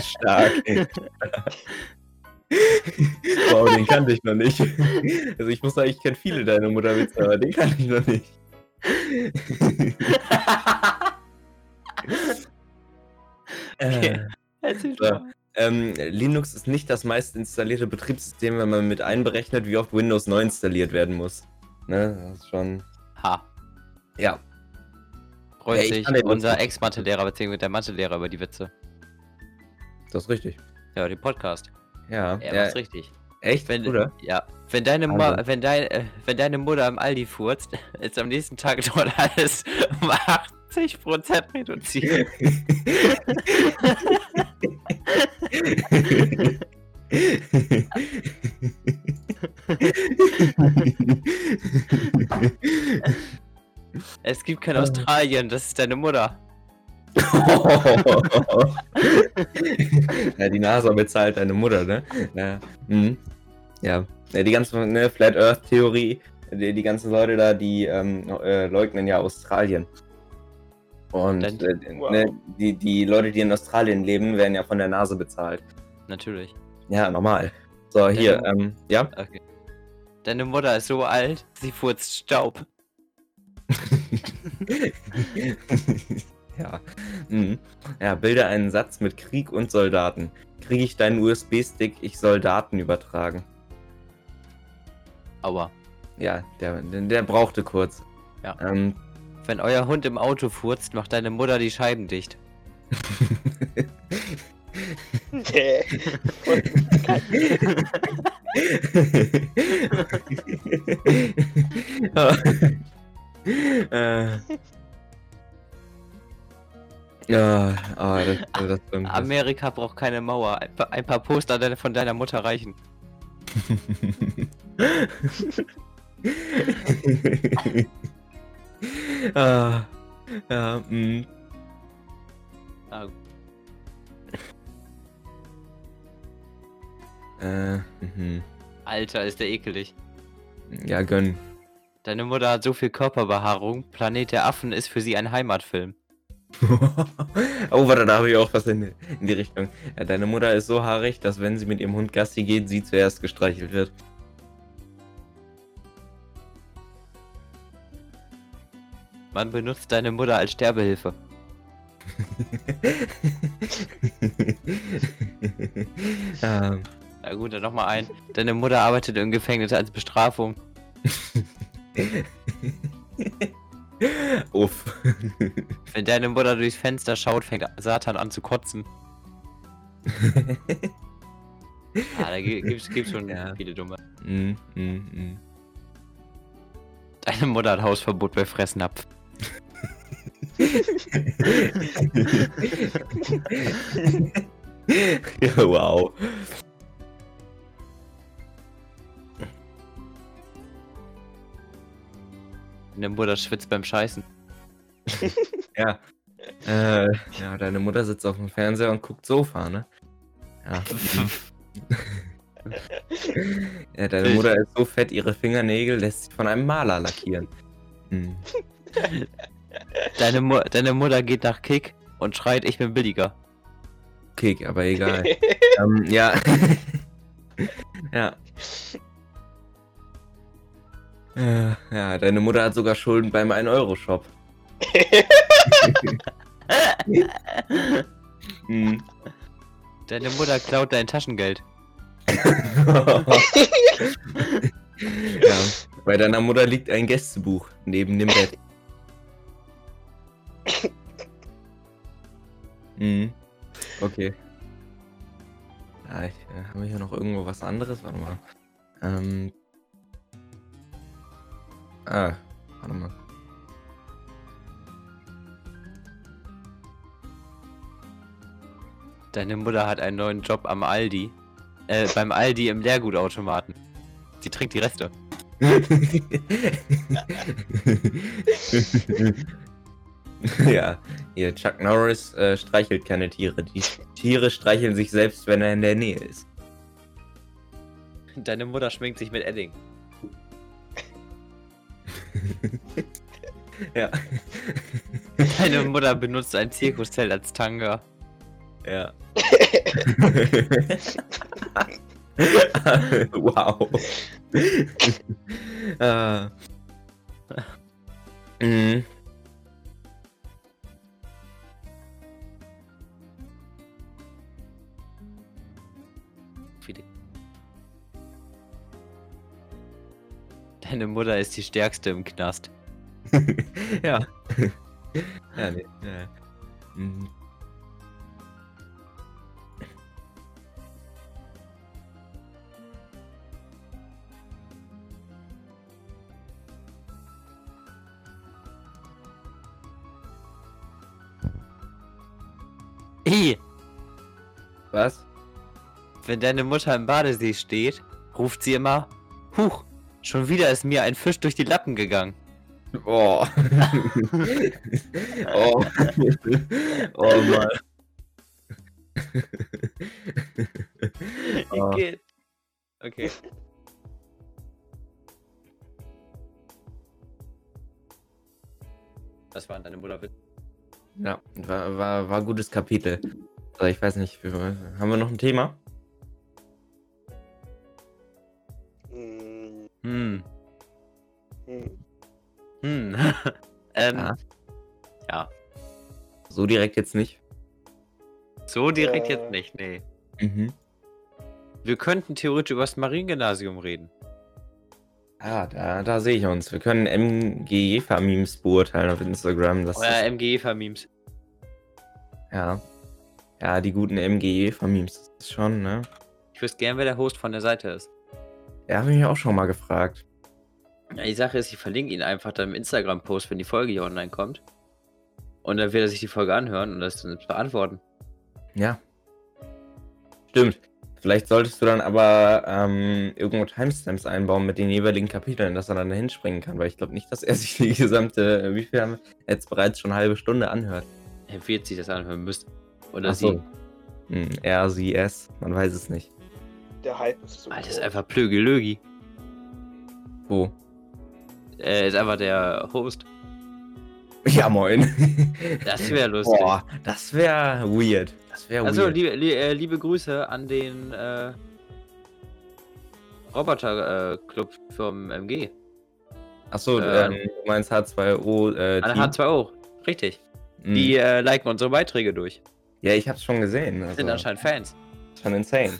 Stark, wow, den kannte ich noch nicht. Also ich muss sagen, ich kenne viele deine Mutterwitze, aber den kannte ich noch nicht. [laughs] Okay. Äh. Ähm, Linux ist nicht das meist installierte Betriebssystem, wenn man mit einberechnet, wie oft Windows neu installiert werden muss. Ne, das ist schon. Ha. Ja. Freut Ja, ich sich unser. Ex-Mathelehrer bzw. der Mathelehrer über die Witze. Das ist richtig. Ja, den Podcast. Ja, Er ja macht's richtig. Echt? Wenn, Oder? Ja. Wenn deine, Also. wenn, dein, äh, wenn deine Mutter im Aldi furzt, [laughs] ist am nächsten Tag dort alles um 80% reduziert. [laughs] [laughs] Es gibt kein Australien, das ist deine Mutter. [laughs] ja, die NASA bezahlt deine Mutter, ne? Ja. Mhm. Ja. ja, die ganze ne, Flat Earth Theorie, die, die ganzen Leute da, die ähm, äh, leugnen ja Australien. Und äh, Wow. ne, die, die Leute, die in Australien leben, werden ja von der NASA bezahlt. Natürlich. Ja, normal. So, hier, Dann- ähm, ja. Okay. Deine Mutter ist so alt, sie furzt Staub. [laughs] ja. Mhm. Ja, bilde einen Satz mit Krieg und Soldaten. Kriege ich deinen USB-Stick, ich soll Daten übertragen. Aua. Ja, der, der, der brauchte kurz. Ja. Ähm, Wenn euer Hund im Auto furzt, macht deine Mutter die Scheiben dicht. Nee. äh. Ja, ah, das, das, das, Amerika braucht keine Mauer. Ein paar, ein paar Poster von deiner Mutter reichen. [laughs] [laughs] ah, ja, mm. Ah, Äh, mhm. Alter, ist der ekelig. Ja, gönn. Deine Mutter hat so viel Körperbehaarung. Planet der Affen ist für sie ein Heimatfilm. [laughs] oh, warte, da habe ich auch was in, die- in die Richtung. Ja, deine Mutter ist so haarig, dass wenn sie mit ihrem Hund Gassi geht, sie zuerst gestreichelt wird. Man benutzt deine Mutter als Sterbehilfe. [laughs] ähm, Na gut, dann nochmal ein. Deine Mutter arbeitet im Gefängnis als Bestrafung. [laughs] uff. Wenn deine Mutter durchs Fenster schaut, fängt Satan an zu kotzen. [laughs] Ah, da gi- gibt's, gibt's schon Ja. viele dumme. mm, mm, mm. Deine Mutter hat Hausverbot bei Fressnapf. Ja, wow. Deine Mutter schwitzt beim Scheißen. [laughs] Ja. Äh, ja, deine Mutter sitzt auf dem Fernseher und guckt Sofa, ne? Ja. [laughs] ja, deine Mutter ist so fett, ihre Fingernägel lässt sich von einem Maler lackieren. Hm. [laughs] Deine, Mu deine Mutter geht nach Kick und schreit, ich bin billiger. Kick, aber egal. [laughs] ähm, ja. [laughs] ja. Äh, ja, deine Mutter hat sogar Schulden beim 1-Euro-Shop. [laughs] Hm. Deine Mutter klaut dein Taschengeld. ja, bei deiner Mutter liegt ein Gästebuch neben dem Bett. Mhm. Okay. Ja, ich, äh, haben wir hier noch irgendwo was anderes? Warte mal. Ähm. Ah, warte mal. Deine Mutter hat einen neuen Job am Aldi. Äh, beim Aldi im Leergutautomaten. Sie trinkt die Reste. [laughs] [laughs] [laughs] ja, hier, Chuck Norris äh, streichelt keine Tiere. Die Tiere streicheln sich selbst, wenn er in der Nähe ist. Deine Mutter schminkt sich mit Edding. [laughs] ja. Deine Mutter benutzt ein Zirkuszelt als Tanga. Ja. [laughs] wow. äh. mhm. Deine Mutter ist die stärkste im Knast. [laughs] ja. [laughs] ja, nee. Ja. Mhm. Hey. Was? Wenn deine Mutter im Badesee steht, ruft sie immer, Huch, schon wieder ist mir ein Fisch durch die Lappen gegangen. Oh. [laughs] oh. oh Mann. [laughs] Oh. Okay. Was war denn deine Mutter? Ja, war, war, war ein gutes Kapitel. Also ich weiß nicht, haben wir noch ein Thema? Hm, Hm. hm. Hm. [laughs] ähm, Ja. ja. So direkt jetzt nicht. So direkt Äh. jetzt nicht, nee. Mhm. Wir könnten theoretisch über das Mariengymnasium reden. Ah, da, da sehe ich uns. Wir können MGEFA-Memes beurteilen auf Instagram. Das Oder ist, MGEFA-Memes. ja. ja, die guten MGEFA-Memes. Das ist schon, ne? Ich wüsste gern, wer der Host von der Seite ist. Habe ich mich auch schon mal gefragt. Ja, die Sache ist, ich verlinke ihn einfach dann im Instagram-Post, wenn die Folge hier online kommt. Und dann wird er sich die Folge anhören und das dann beantworten. Ja. Stimmt. Vielleicht solltest du dann aber ähm, irgendwo Timestamps einbauen mit den jeweiligen Kapiteln, dass er dann da hinspringen kann, weil ich glaube nicht, dass er [laughs] sich die gesamte, wie viel haben wir jetzt bereits schon eine halbe Stunde anhört. Er wird sich das anhören müssen. Oder Ach so. sie. Hm, er, sie, es, man weiß es nicht. Der Hype ist zu Alter, das ist groß. einfach Plögi-Lögi. Wo? Er ist einfach der Host. [laughs] Ja, moin. [laughs] Das wäre lustig. Boah, das wäre weird. Das wäre Also, weird. liebe, li äh, liebe Grüße an den äh, Roboter-Club vom MG. Achso, ähm, ähm, du meinst H2O. Äh, An Team? H2O. Richtig. Hm. Die äh, liken unsere Beiträge durch. Ja, ich hab's schon gesehen. Also, Sind anscheinend Fans. schon insane.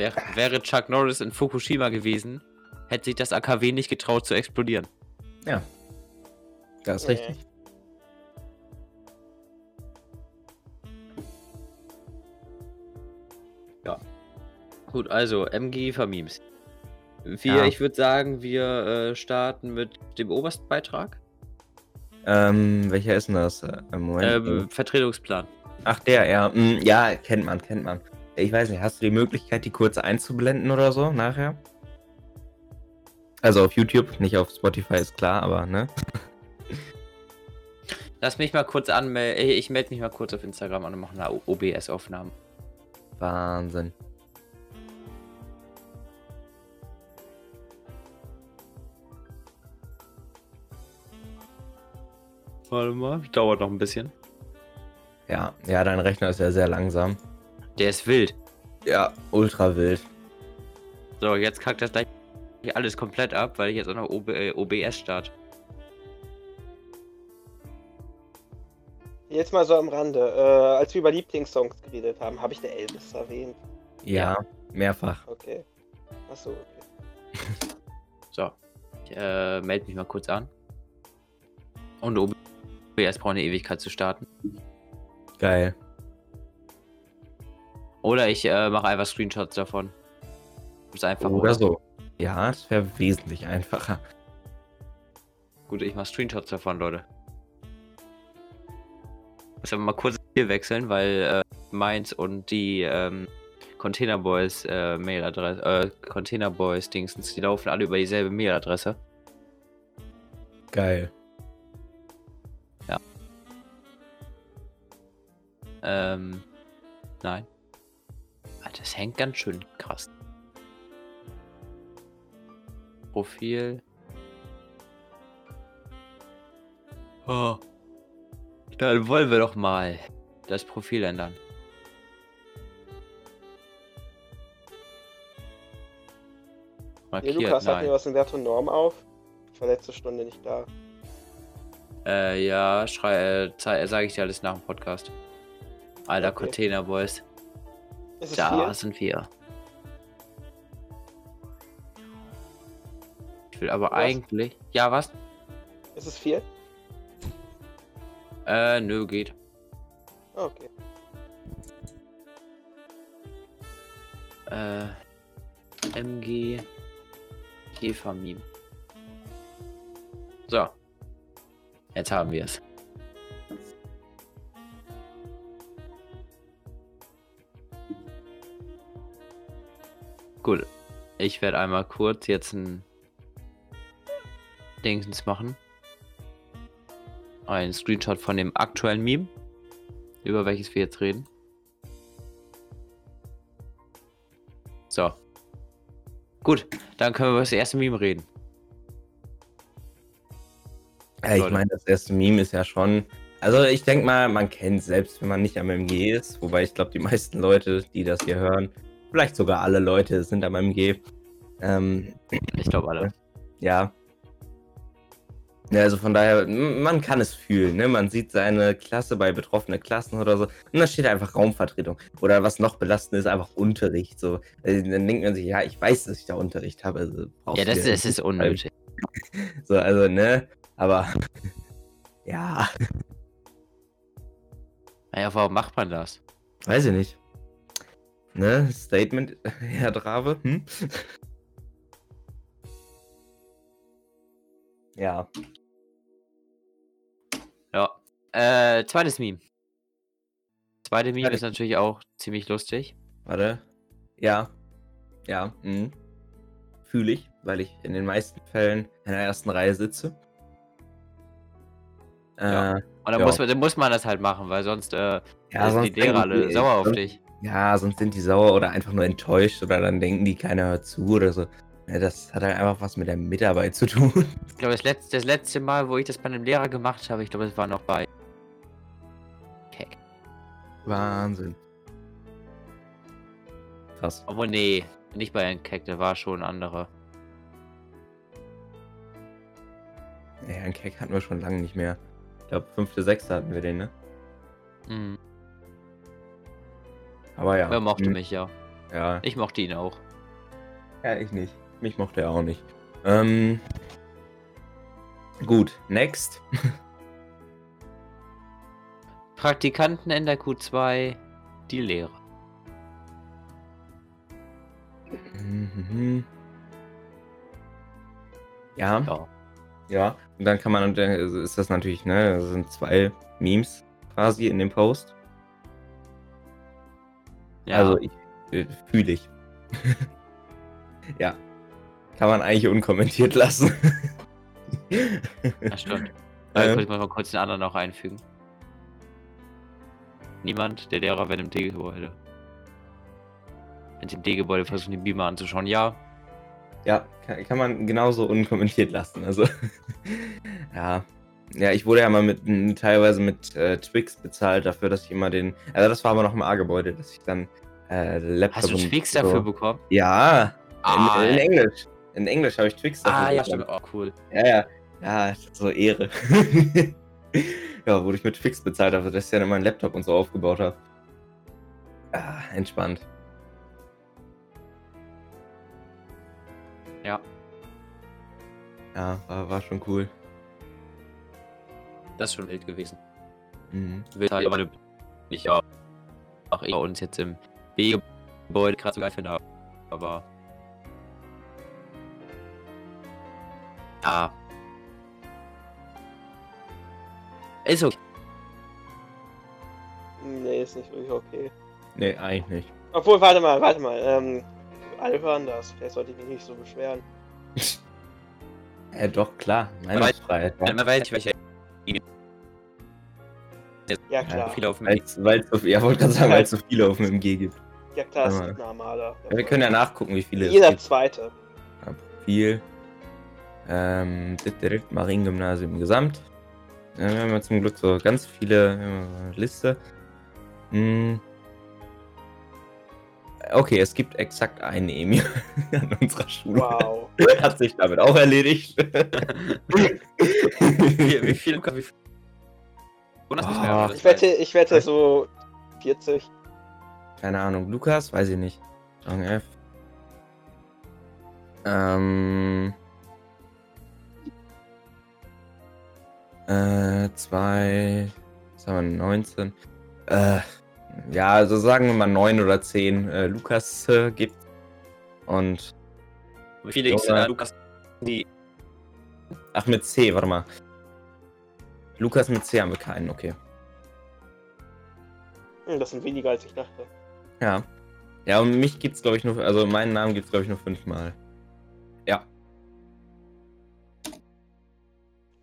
Wäre, wäre Chuck Norris in Fukushima gewesen, hätte sich das AKW nicht getraut zu explodieren. Ja. Das ist Nee. richtig. Gut, also MG Memes. Wir, Ja. ich würde sagen, wir äh, starten mit dem obersten Beitrag. Ähm, welcher ist denn das? Äh, im Moment. Ähm, Vertretungsplan. Ach, der, ja. Mm, ja, kennt man, kennt man. Ich weiß nicht, hast du die Möglichkeit, die kurz einzublenden oder so nachher? Also auf YouTube, nicht auf Spotify, ist klar, aber ne? [laughs] Lass mich mal kurz anmelden. Ich melde mich mal kurz auf Instagram an und mache eine OBS-Aufnahme. Wahnsinn. Warte mal, dauert noch ein bisschen. Ja, ja, dein Rechner ist ja sehr langsam. Der ist wild. Ja, ultra wild. So, jetzt kackt das gleich alles komplett ab, weil ich jetzt auch noch OB, äh, OBS starte. Jetzt mal so am Rande. Äh, als wir über Lieblingssongs geredet haben, habe ich der Elvis erwähnt. Ja, mehrfach. Okay. Achso, okay. [laughs] So, ich äh, melde mich mal kurz an. Und OBS braucht eine Ewigkeit zu starten. Geil. Oder ich äh, mache einfach Screenshots davon. Ist einfach Oder so. Ja, das wäre wesentlich einfacher. Gut, ich mache Screenshots davon, Leute. Muss aber mal kurz hier wechseln, weil äh, meins und die ähm, Container Boys äh, Mailadresse, äh, Container Boys Dingsens, die laufen alle über dieselbe Mailadresse. Geil. Ähm, nein. Das hängt ganz schön krass. Profil. Oh. Dann wollen wir doch mal das Profil ändern. Hey, Markiert, Lukas, hatten wir nein. was in Wert und Norm auf? Ich war letzte Stunde nicht da. Äh, ja, schrei, äh, sage ich dir alles nach dem Podcast. Alter, Okay. Container Boys. Da viel? sind wir. Ich will aber Was? eigentlich. Ja, was? Ist es viel? Äh, nö, geht. Ah, Okay. Äh, MG Käfermeme. So. Jetzt haben wir es. Gut. Ich werde einmal kurz jetzt ein Dingsens machen. Ein Screenshot von dem aktuellen Meme, über welches wir jetzt reden. So. Gut, dann können wir über das erste Meme reden. Ja, ich meine, das erste Meme ist ja schon. Also ich denke mal, man kennt selbst, wenn man nicht am MG ist. Wobei ich glaube, die meisten Leute, die das hier hören, vielleicht sogar alle Leute sind am MG. Ähm, Ich glaube alle. ja. Ja, also von daher, man kann es fühlen, ne? Man sieht seine Klasse bei betroffene Klassen oder so. Und da steht einfach Raumvertretung. Oder was noch belastend ist, einfach Unterricht. So, Äh, dann denkt man sich, ja, ich weiß, dass ich da Unterricht habe. Also Ja, das, das ist unnötig. [laughs] So, also, ne? Aber [laughs] ja, Naja, warum macht man das? weiß ich nicht. Ne? Statement, [laughs] Herr Drave. Hm? Ja. Ja. Äh, zweites Meme. Zweite Meme Zweite- ist natürlich auch ziemlich lustig. Warte. Ja. Ja. Mhm. Fühle ich, weil ich in den meisten Fällen in der ersten Reihe sitze. Ja. Äh, Und dann, Ja. muss man, dann muss man das halt machen, weil sonst äh, ja, sind die Lehrer alle sauer auf sonst- dich. Ja, sonst sind die sauer oder einfach nur enttäuscht oder dann denken die, keiner hört zu oder so. Ja, das hat halt einfach was mit der Mitarbeit zu tun. Ich glaube, das letzte, das letzte Mal, wo ich das bei einem Lehrer gemacht habe, ich glaube, es war noch bei Keck. Wahnsinn. Krass. Obwohl, nee, nicht bei Herrn Keck, der war schon ein anderer. Ja, Herrn Keck hatten wir schon lange nicht mehr. Ich glaube, fünfte, sechste hatten wir den, ne? Mhm. Aber ja. Er mochte hm, mich, ja. Ja. Ich mochte ihn auch. ja, ich nicht. Mich mochte er auch nicht. Ähm. Gut, next. [laughs] Praktikanten in der Q2, die Lehrer. Mhm. Ja, Ja. ja. Und dann kann man, dann ist das natürlich, ne, das sind zwei Memes quasi in dem Post. Ja. Also ich äh, fühle ich. [laughs] ja. Kann man eigentlich unkommentiert lassen. das stimmt. [laughs] Äh, Ähm. kurz, mal kurz den anderen noch einfügen. Niemand, der Lehrer wäre im D-Gebäude. Wenn sie im D-Gebäude versuchen, den Beamer anzuschauen, ja. Ja, kann, kann man genauso unkommentiert lassen. Also, [laughs] ja. Ja, ich wurde ja mal mit m, teilweise mit äh, Twix bezahlt dafür, dass ich immer den. Also das war aber noch im A-Gebäude, dass ich dann äh, Laptop. Hast du Twix so- dafür bekommen? Ja, Ah, in, in. Englisch. In Englisch habe ich Twix dafür Ah, ja, stimmt. Oh, cool. Ja, ja. Ja, so Ehre. [laughs] ja, wurde ich mit Twix bezahlt dafür, dass ich dann meinen Laptop und so aufgebaut habe. Ah, entspannt. Ja. Ja, war, war schon cool. Das ist schon wild gewesen. Mhm. Wild halt, aber ich auch. Auch ich bei uns jetzt im B-Gebäude gerade so geil finde. Aber. Ja. Ist okay. Nee, ist nicht wirklich okay. Nee, eigentlich nicht. Obwohl, warte mal, warte mal. Ähm, alle hören das. Vielleicht sollte ich mich nicht so beschweren. [laughs] Ja, doch, klar. Weil- Meinungsfreiheit. Ja. Man weiß nicht, welche Ja, klar. viele auf dem Weil's, weil's so, ja, wollte gerade sagen, weil es so viele auf dem MG gibt. Ja, klar, ist Aber- ein normaler. Ja, wir können ja nachgucken, wie viele Jeder es gibt. zweite. Ja, Profil. Ähm, direkt Mariengymnasium gesamt. Ja, wir haben ja zum Glück so ganz viele Liste. Hm. Okay, es gibt exakt einen Emil [laughs] an unserer Schule. Wow. [laughs] Hat sich damit auch erledigt. [laughs] wie, wie viel? Wundert mich mehr, Ich wette, weiß ich wette so 40. Keine Ahnung, Lukas, weiß ich nicht. Strong F. Ähm. Äh, zwei. Was haben wir, 19? Äh, ja, also sagen wir mal 9 oder 10 äh, Lukas äh, gibt. Und. Wie viele X Lukas? Die. Ach, mit C, warte mal. Lukas mit C haben wir keinen, okay. Hm, das sind weniger als ich dachte. Ja. Ja, und mich gibt's, glaube ich, nur, also meinen Namen gibt's, glaube ich, nur fünfmal. Ja.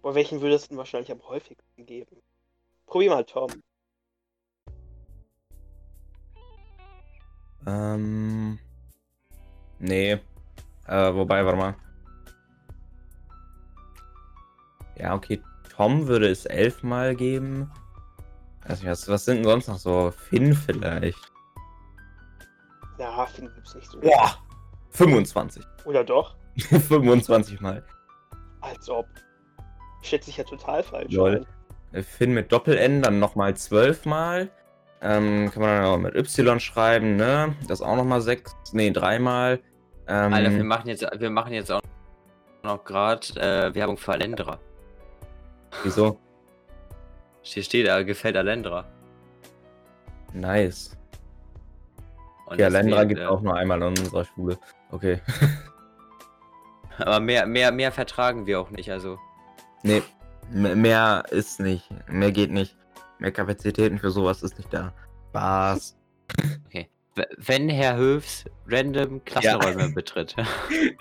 Boah, welchen würdest du wahrscheinlich am häufigsten geben? Probier mal Tom. Ähm. Nee. Äh, wobei, warte mal. Ja, okay. Tom würde es elfmal geben. Nicht, was, was sind denn sonst noch so? Finn vielleicht. Ja, Finn gibt's nicht so. Boah! 25. Oder doch? [laughs] 25 Mal. Als ob. Schätze ich ja total falsch. Lol. ein. Finn mit Doppel-N dann nochmal 12 Mal. Ähm, kann man dann auch mit Y schreiben, ne? Das auch nochmal 6. Nee, dreimal. Ähm, Alter, wir machen jetzt, wir machen jetzt auch noch gerade äh, Werbung für Alendra. Wieso? Hier steht, er gefällt Alendra. Nice. Und Ja, Lendra deswegen, gibt äh, auch nur einmal in unserer Schule. Okay. [laughs] Aber mehr, mehr, mehr vertragen wir auch nicht, also. Nee, mehr ist nicht. Mehr geht nicht. Mehr Kapazitäten für sowas ist nicht da. Was? W- Wenn Herr Höfs random Klassenräume betritt. [laughs]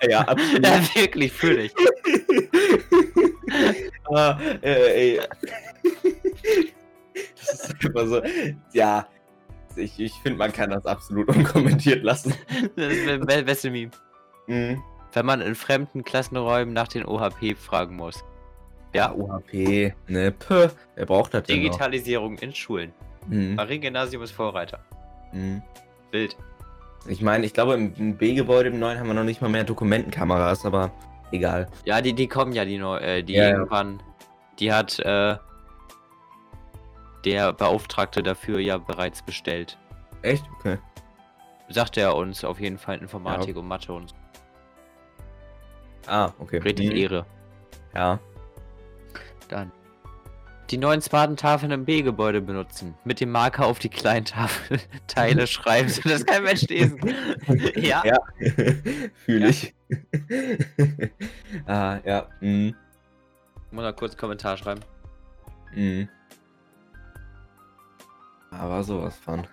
Ja, [laughs] absolut. ja, wirklich, fühle ich. Ah, äh, ey. [laughs] Das ist einfach so. Ja. Ich, ich finde, man kann das absolut [laughs] unkommentiert lassen. Das ist das be- beste Meme. Mhm. Wenn man in fremden Klassenräumen nach den OHP fragen muss. Ja, UHP. Ne, Puh. Wer braucht das denn noch? Digitalisierung in Schulen. Mhm. Mariengymnasium ist Vorreiter. Mhm. Bild. Ich meine, ich glaube, im- im B-Gebäude im neuen haben wir noch nicht mal mehr Dokumentenkameras, aber egal. Ja, die, die kommen ja, die, neu- äh, die Ja, ja. irgendwann. Die hat äh, der Beauftragte dafür ja bereits bestellt. Echt? Okay. Sagt er uns auf jeden Fall Informatik und Mathe und so. Ah, okay. Richtig Mhm. Ehre. Ja. Dann. Die neuen smarten Tafeln im B-Gebäude benutzen. Mit dem Marker auf die kleinen Tafelteile [laughs] [laughs] schreiben, sodass kein Mensch lesen kann. [laughs] ja. Ja. Fühle Ja. ich. ah, ja. Mhm. Muss mal kurz einen Kommentar schreiben. Mhm. Aber sowas von.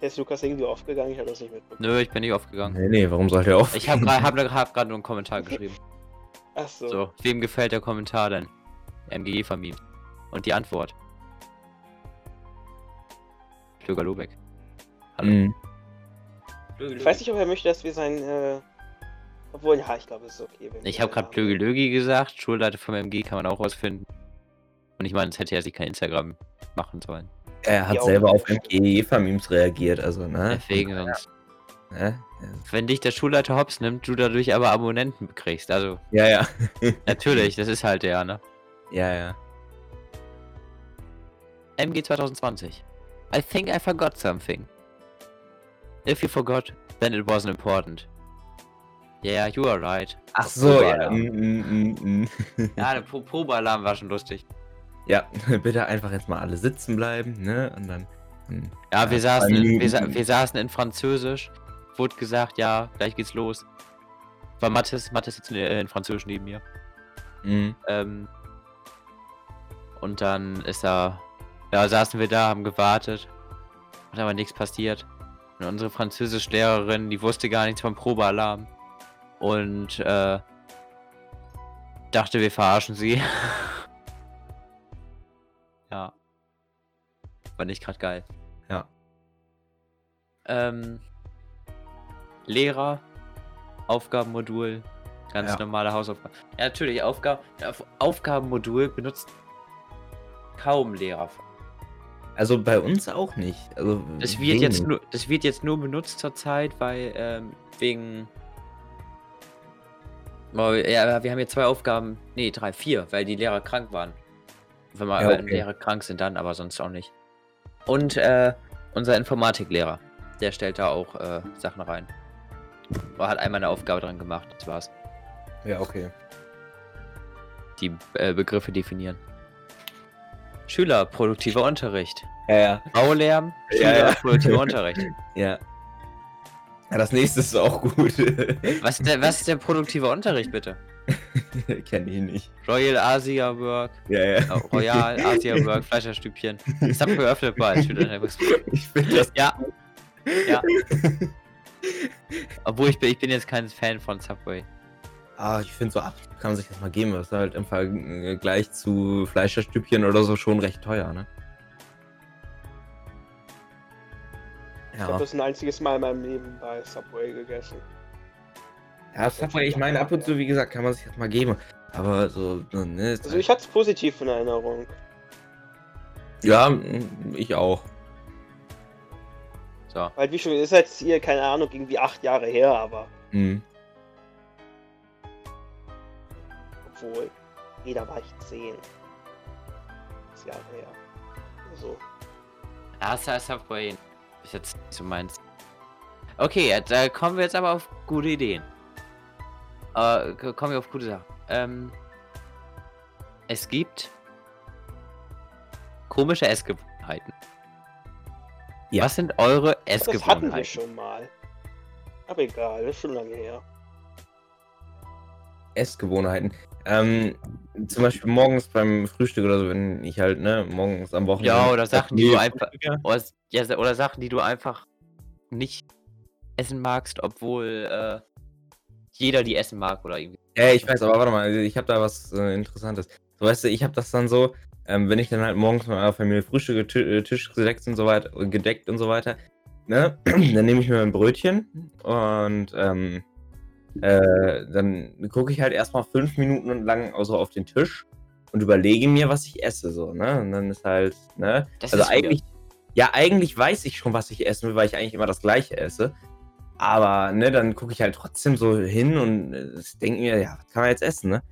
Ist Lukas irgendwie aufgegangen, ich habe das nicht mitbekommen. Nö, ich bin nicht aufgegangen. Nee, nee, warum sollte er auf? Ich habe gerade hab, hab grad nur einen Kommentar geschrieben. Ach so. So, wem gefällt der Kommentar denn? MGG-Familie. Und die Antwort. Flöger Lobeck. Hallo. Mhm. Ich weiß nicht, ob er möchte, dass wir sein. Äh... Obwohl, ja, ich glaube, es ist okay. wenn Ich habe gerade haben. Plögelögi gesagt. Schulleiter vom MG kann man auch rausfinden. Und ich meine, es hätte ja sich kein Instagram machen sollen. Er hat Ja, selber auf MGE-Memes reagiert, also, ne? Deswegen sonst. Ne? Wenn dich der Schulleiter hops nimmt, du dadurch aber Abonnenten kriegst. Also, Ja, ja. [laughs] natürlich, das ist halt der, ne? Ja, ja. MG 2020. I think I forgot something. If you forgot, then it wasn't important. Yeah, you are right. Ach so, ja. Mm, mm, mm, mm. Ja, der Pro Probealarm war schon lustig. Ja, [laughs] bitte einfach jetzt mal alle sitzen bleiben, ne? Und dann. hm. Ja, Ja, wir, saßen in, wir, sa wir saßen in Französisch. Wurde gesagt, ja, gleich geht's los. War Mathis, Mathis sitzt äh, in Französisch neben mir. Mhm. Ähm, und dann ist er, ja, saßen wir da, haben gewartet. Hat aber nichts passiert. Und unsere Französischlehrerin, die wusste gar nichts vom Probealarm. Und äh, dachte, wir verarschen sie. [laughs] ja. War nicht gerade geil. Ja. Ähm, Lehrer, Aufgabenmodul, ganz Ja. normale Hausaufgaben. Ja, natürlich, Aufgaben, Auf Aufgabenmodul benutzt kaum Lehrer. Also bei uns auch nicht. Also Das wird, jetzt nur, das wird jetzt nur benutzt zurzeit, weil ähm, wegen. Ja, wir haben jetzt zwei Aufgaben, nee, drei, vier, weil die Lehrer krank waren. Wenn mal Ja, okay. Lehrer krank sind, dann aber sonst auch nicht. Und äh, unser Informatiklehrer, der stellt da auch äh, Sachen rein. Er hat einmal eine Aufgabe dran gemacht, das war's. Ja, okay. Die äh, Begriffe definieren. Schüler, produktiver Unterricht. Ja, ja. Baulärm, Ja, Schüler, ja. produktiver [laughs] Unterricht. Ja. Ja, das nächste ist auch gut. Was ist, der, was ist der produktive Unterricht, bitte? [laughs] Kenn ich nicht. Royal Asia Work, Ja, ja. äh, Royal [laughs] Asia Work, Fleischerstübchen. Subway öffnet bald, Schüler. [laughs] Ich finde das. Ja. Ja. Obwohl ich bin, ich bin jetzt kein Fan von Subway. Ah, ich finde so ab kann man sich das mal geben. Das ist halt im Vergleich zu Fleischerstübchen oder so schon recht teuer, ne? Ich habe Ja. das ein einziges Mal in meinem Leben bei Subway gegessen. Ja, Subway, ich meine, ab und zu, wie gesagt, kann man sich das mal geben. Aber so, ne? ist Also halt- ich hatte es positiv in Erinnerung. ja, ich auch. So. Weil wie schon, ist jetzt hier, keine Ahnung, irgendwie acht Jahre her, aber Mhm. obwohl, nee, da war ich zehn. Sechs Jahre her. So. Ja, Su- Subway ist jetzt nicht so meins. Okay, jetzt, äh, kommen wir jetzt aber auf gute Ideen. Äh, k- kommen wir auf gute Sachen. Ähm, es gibt komische Essgewohnheiten. Ja. Was sind eure Das hatten wir Essgewohnheiten? schon mal. Aber egal, das ist schon lange her. Essgewohnheiten. Ähm, zum Beispiel morgens beim Frühstück oder so, wenn ich halt, ne, morgens am Wochenende. Ja, oder Sachen, die du einfach-. Oder, oder Sachen, die du einfach nicht essen magst, obwohl äh, jeder die essen mag oder irgendwie. Ja, ich weiß, aber warte mal, ich habe da was äh, Interessantes. So, weißt du, ich habe das dann so, ähm, wenn ich dann halt morgens mit meiner Familie frühstücke, Ti- äh, Tisch gedeckt und so weiter, gedeckt und so weiter, ne, [clears throat] dann nehme ich mir ein Brötchen und ähm, äh, dann gucke ich halt erstmal fünf Minuten lang so auf den Tisch und überlege mir, was ich esse, so, ne, und dann ist halt, ne, Das also weird. eigentlich, ja, eigentlich weiß ich schon, was ich essen will, weil ich eigentlich immer das Gleiche esse. Aber, ne, dann gucke ich halt trotzdem so hin und äh, denke mir, ja, was kann man jetzt essen, ne?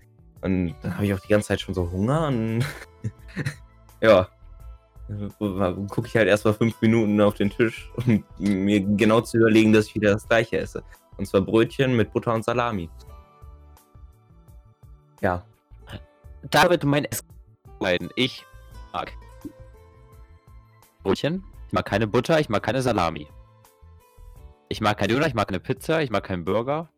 Und dann habe ich auch die ganze Zeit schon so Hunger und [laughs] ja. Gucke ich halt erstmal fünf Minuten auf den Tisch, um mir genau zu überlegen, dass ich wieder das Gleiche esse. Und zwar Brötchen mit Butter und Salami. Ja. Damit mein Essgewohnheiten. Ich mag Brötchen. Ich mag keine Butter, ich mag keine Salami. Ich mag kein Döner, ich mag keine Pizza, ich mag keinen Burger.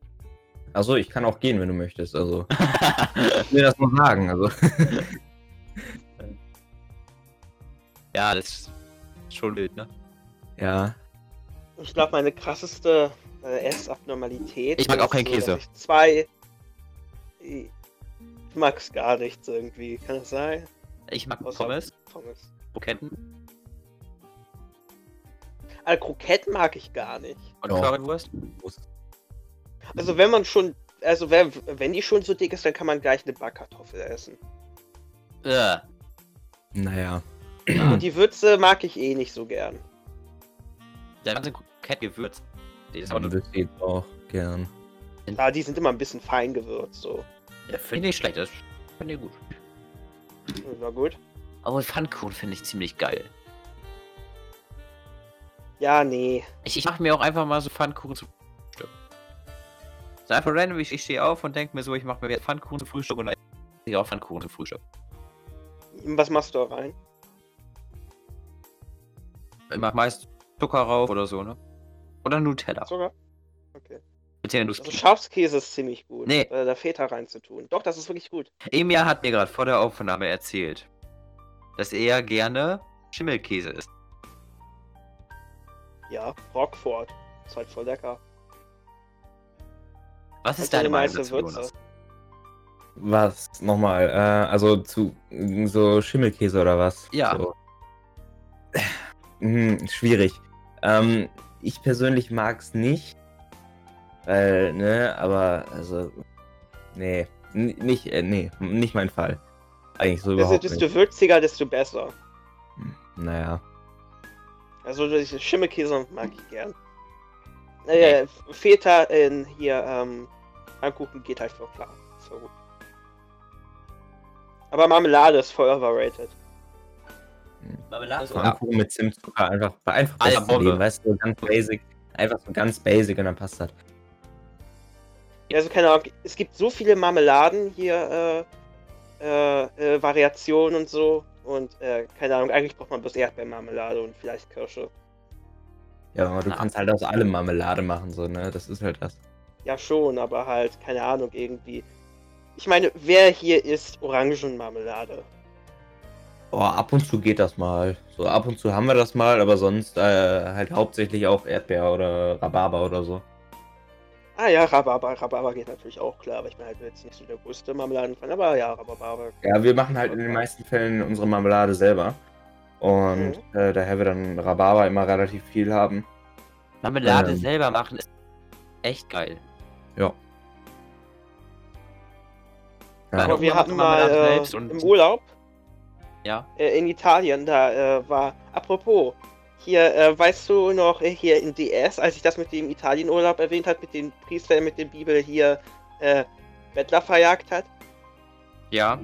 Also ich kann auch gehen, wenn du möchtest. Also, [laughs] ich will das nur sagen. Also. [laughs] ja, das ist schon wild, ne? Ja. Ich glaube, meine krasseste äh, Essabnormalität. Ich mag ist auch keinen so, Käse. Ich zwei. Ich mag's gar nichts irgendwie. Kann das sein? Ich mag Außer Pommes, Pommes. Kroketten Also Kroketten mag ich gar nicht. und Ja. Currywurst. Also wenn man schon. Also wenn, wenn die schon so dick ist, dann kann man gleich eine Backkartoffel essen. Äh, Naja. Und die Würze mag ich eh nicht so gern. der ganze Kroketten gewürzt. Die ist auch Aber das geht auch gern. Ja, die sind immer ein bisschen fein gewürzt, so. ja, finde ich nicht schlecht, das finde ich gut. Na gut. Aber Pfannkuchen finde ich ziemlich geil. Ja, nee. Ich, ich mache mir auch einfach mal so Pfannkuchen zu Frühstück. So einfach random, ich, ich stehe auf und denke mir so, ich mache mir jetzt Pfannkuchen zu Frühstück und ich auch Pfannkuchen zu Frühstück. Was machst du da rein? Ich mache meist Zucker rauf oder so, ne? Oder Nutella. Sogar? Okay. Also Schafskäse ist ziemlich gut. Nee. Äh, da Feta reinzutun. Doch, das ist wirklich gut. Emir hat mir gerade vor der Aufnahme erzählt, dass er gerne Schimmelkäse isst. Ja, Rockford. Ist halt voll lecker. Was ist so deine eine Meinung dazu, Würze. Jonas? Was? Nochmal, äh, also zu so Schimmelkäse oder was? Ja. So. Hm, schwierig. Ähm, ich persönlich mag's nicht. Weil, ne, aber, also, nee, nicht, äh, nee, nicht mein Fall. Eigentlich so Desto, überhaupt desto nicht. würziger, desto besser. Naja. Also diese Schimmelkäse mag ich gern. Äh, Feta in hier, ähm, Pfannkuchen geht halt voll klar. Ist voll gut. Aber Marmelade ist voll overrated. Marmelade? Pfannkuchen mit Zimtzucker einfach, einfach besten Bombe. Leben, weißt du, so ganz basic. Einfach so ganz basic und dann passt das. Ja, also keine Ahnung, es gibt so viele Marmeladen hier, äh, äh, äh, Variationen und so. Und, äh, keine Ahnung, eigentlich braucht man bloß Erdbeermarmelade und vielleicht Kirsche. Ja, aber du Na. kannst halt aus allem Marmelade machen, so, ne? Das ist halt das. Ja, schon, aber halt, keine Ahnung, irgendwie. Ich meine, wer hier isst Orangenmarmelade? Oh, ab und zu geht das mal. So, ab und zu haben wir das mal, aber sonst äh, halt hauptsächlich auch Erdbeer oder Rhabarber oder so. Ah ja, Rhabarber. Rhabarber geht natürlich auch klar, aber ich bin halt jetzt nicht so der größte Marmeladenfan, aber ja, Rhabarber. Ja, wir machen halt in den meisten Fällen unsere Marmelade selber. Und äh, daher wir dann Rhabarber immer relativ viel haben. Marmelade Ähm. selber machen ist echt geil. Ja. Weil Aber wir hatten mal äh, im Urlaub Ja. äh, in Italien, da äh, war, apropos, hier, äh, weißt du noch, äh, hier in DS, als ich das mit dem Italienurlaub erwähnt hat, mit dem Priester, der mit der Bibel hier äh, Bettler verjagt hat? Ja.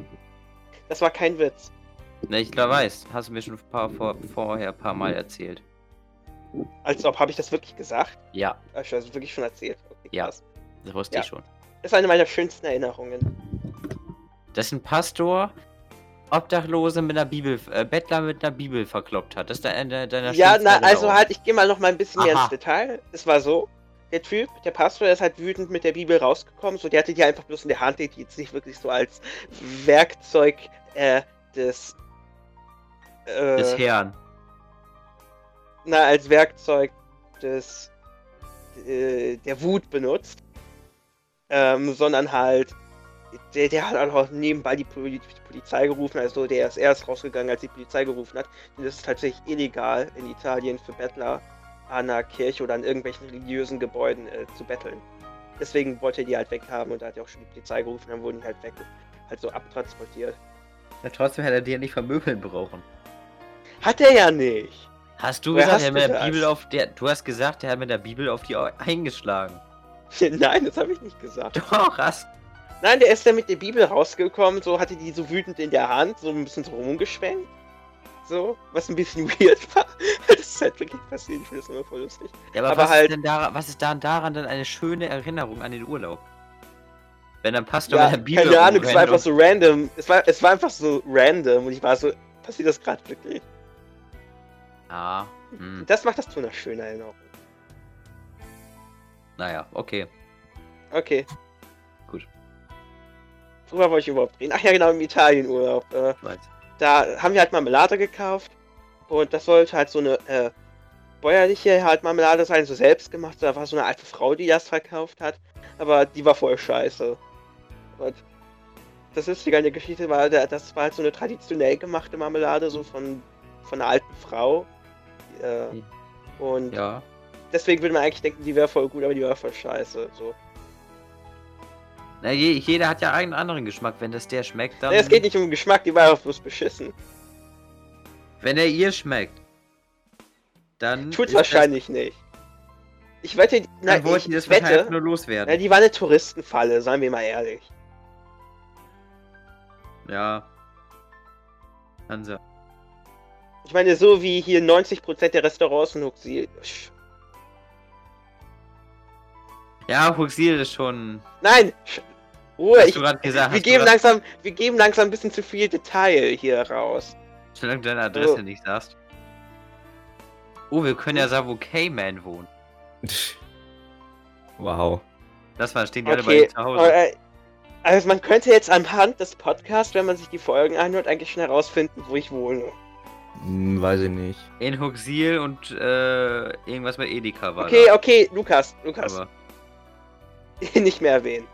Das war kein Witz. Ne, ich glaub, weiß. Hast du mir schon ein paar, vor, vorher ein paar Mal erzählt. Als ob, habe ich das wirklich gesagt? Ja, Hab ich das wirklich schon erzählt? Okay, Ja. krass. das wusste Ja. ich schon. Das ist eine meiner schönsten Erinnerungen. Dass ein Pastor Obdachlose mit einer Bibel, äh, Bettler mit einer Bibel verkloppt hat. Das ist deine, deiner Ja, schönsten na, also halt, ich gehe mal noch mal ein bisschen mehr Aha. ins Detail. Es war so, der Typ, der Pastor, der ist halt wütend mit der Bibel rausgekommen. So, der hatte die einfach bloß in der Hand, die jetzt nicht wirklich so als Werkzeug äh, des, äh, Des Herrn. na, als Werkzeug des, äh, der Wut benutzt. Ähm, sondern halt, der, der hat auch nebenbei die, die Polizei gerufen, also der ist erst rausgegangen, als die Polizei gerufen hat. Und das ist tatsächlich illegal in Italien für Bettler an einer Kirche oder an irgendwelchen religiösen Gebäuden äh, zu betteln. Deswegen wollte er die halt weghaben und da hat er auch schon die Polizei gerufen, dann wurden die halt weg, halt so abtransportiert. Ja, trotzdem hätte er dir nicht vermöbeln brauchen. Hat er ja nicht! Hast du gesagt, hast er hat mit der das? Bibel auf der. Du hast gesagt, er hat mit der Bibel auf die eingeschlagen. [laughs] Nein, das habe ich nicht gesagt. Doch, hast. Nein, der ist ja mit der Bibel rausgekommen, so hatte die so wütend in der Hand, so ein bisschen so rumgeschwenkt. So, was ein bisschen [laughs] weird war. Das ist halt wirklich passiert, ich finde das immer voll lustig. Ja, aber, Aber was, halt- ist denn daran, was ist dann daran denn eine schöne Erinnerung an den Urlaub? Wenn ein Pastor Ja, mit der Bibel. keine Ahnung, es war einfach so random. Es war, es war einfach so random und ich war so, passiert das gerade wirklich? Ah, hm, Das macht das zu einer schönen Erinnerung. naja, okay. Okay. Worüber wollte ich überhaupt reden? Ach ja, genau, im Italienurlaub. Äh, Weiß. da haben wir halt Marmelade gekauft und das sollte halt so eine äh, bäuerliche halt Marmelade sein, so selbst gemacht. Da war so eine alte Frau, die das verkauft hat, aber die war voll scheiße. Und das Lustige an der Geschichte war, da- das war halt so eine traditionell gemachte Marmelade, so von, von einer alten Frau. Äh, Hm. und Ja. deswegen würde man eigentlich denken, die wäre voll gut, aber die war voll scheiße. So. Na, je, jeder hat ja einen anderen Geschmack. Wenn das der schmeckt, dann. Es geht nicht um den Geschmack, die war bloß beschissen. Wenn er ihr schmeckt, dann. Tut's ist wahrscheinlich nicht. Ich wette, Das, na, dann wollten ich das wette, nur loswerden. na, die war eine Touristenfalle, seien wir mal ehrlich. Ja. Sein. Ich meine, so wie hier 90% der Restaurants in Huxi. Ja, Huxil ist schon. Nein! Ruhe, Hast ich, gesagt, wir, geben grad- langsam, wir geben langsam ein bisschen zu viel Detail hier raus. Solange du deine Adresse Oh. nicht sagst. Oh, wir können ja sagen, wo K-Man wohnt. [laughs] Wow. Das war, stehen die alle bei Okay, ihm zu Hause. äh, also man könnte jetzt anhand des Podcasts, wenn man sich die Folgen anhört, eigentlich schon herausfinden, wo ich wohne. Hm, weiß ich nicht. In Huxil und äh, irgendwas mit Edeka war Okay, da. okay, Lukas, Lukas, Aber [laughs] nicht mehr erwähnen.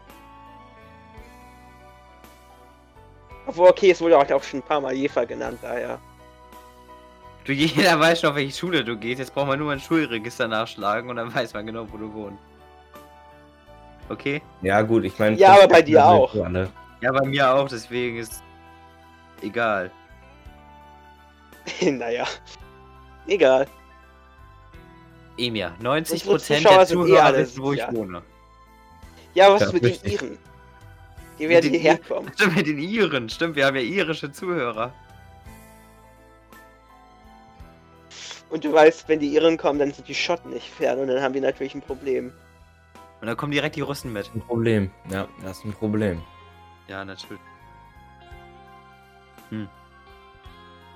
Obwohl, okay, es wurde auch schon ein paar Mal Jefer genannt, daher. du, jeder weiß schon, auf welche Schule du gehst. Jetzt braucht man nur ein Schulregister nachschlagen und dann weiß man genau, wo du wohnst. Okay? Ja, gut, ich meine. Ja, aber bei dir auch. Alle. Ja, bei mir auch, deswegen ist egal. [laughs] naja. Egal. Emir, 90% Unsere der Zuschauer eh Zuhörer alle wissen, wo ich sozial. wohne. Ja, was Ja, ist mit den richtig. Iren? Die werden den hierher kommen. [laughs] Stimmt, mit den Iren. Stimmt, wir haben ja irische Zuhörer. Und du weißt, wenn die Iren kommen, dann sind die Schotten nicht fern und dann haben wir natürlich ein Problem. Und dann kommen direkt die Russen mit. Ein Problem. Ja, das ist ein Problem. Ja, natürlich.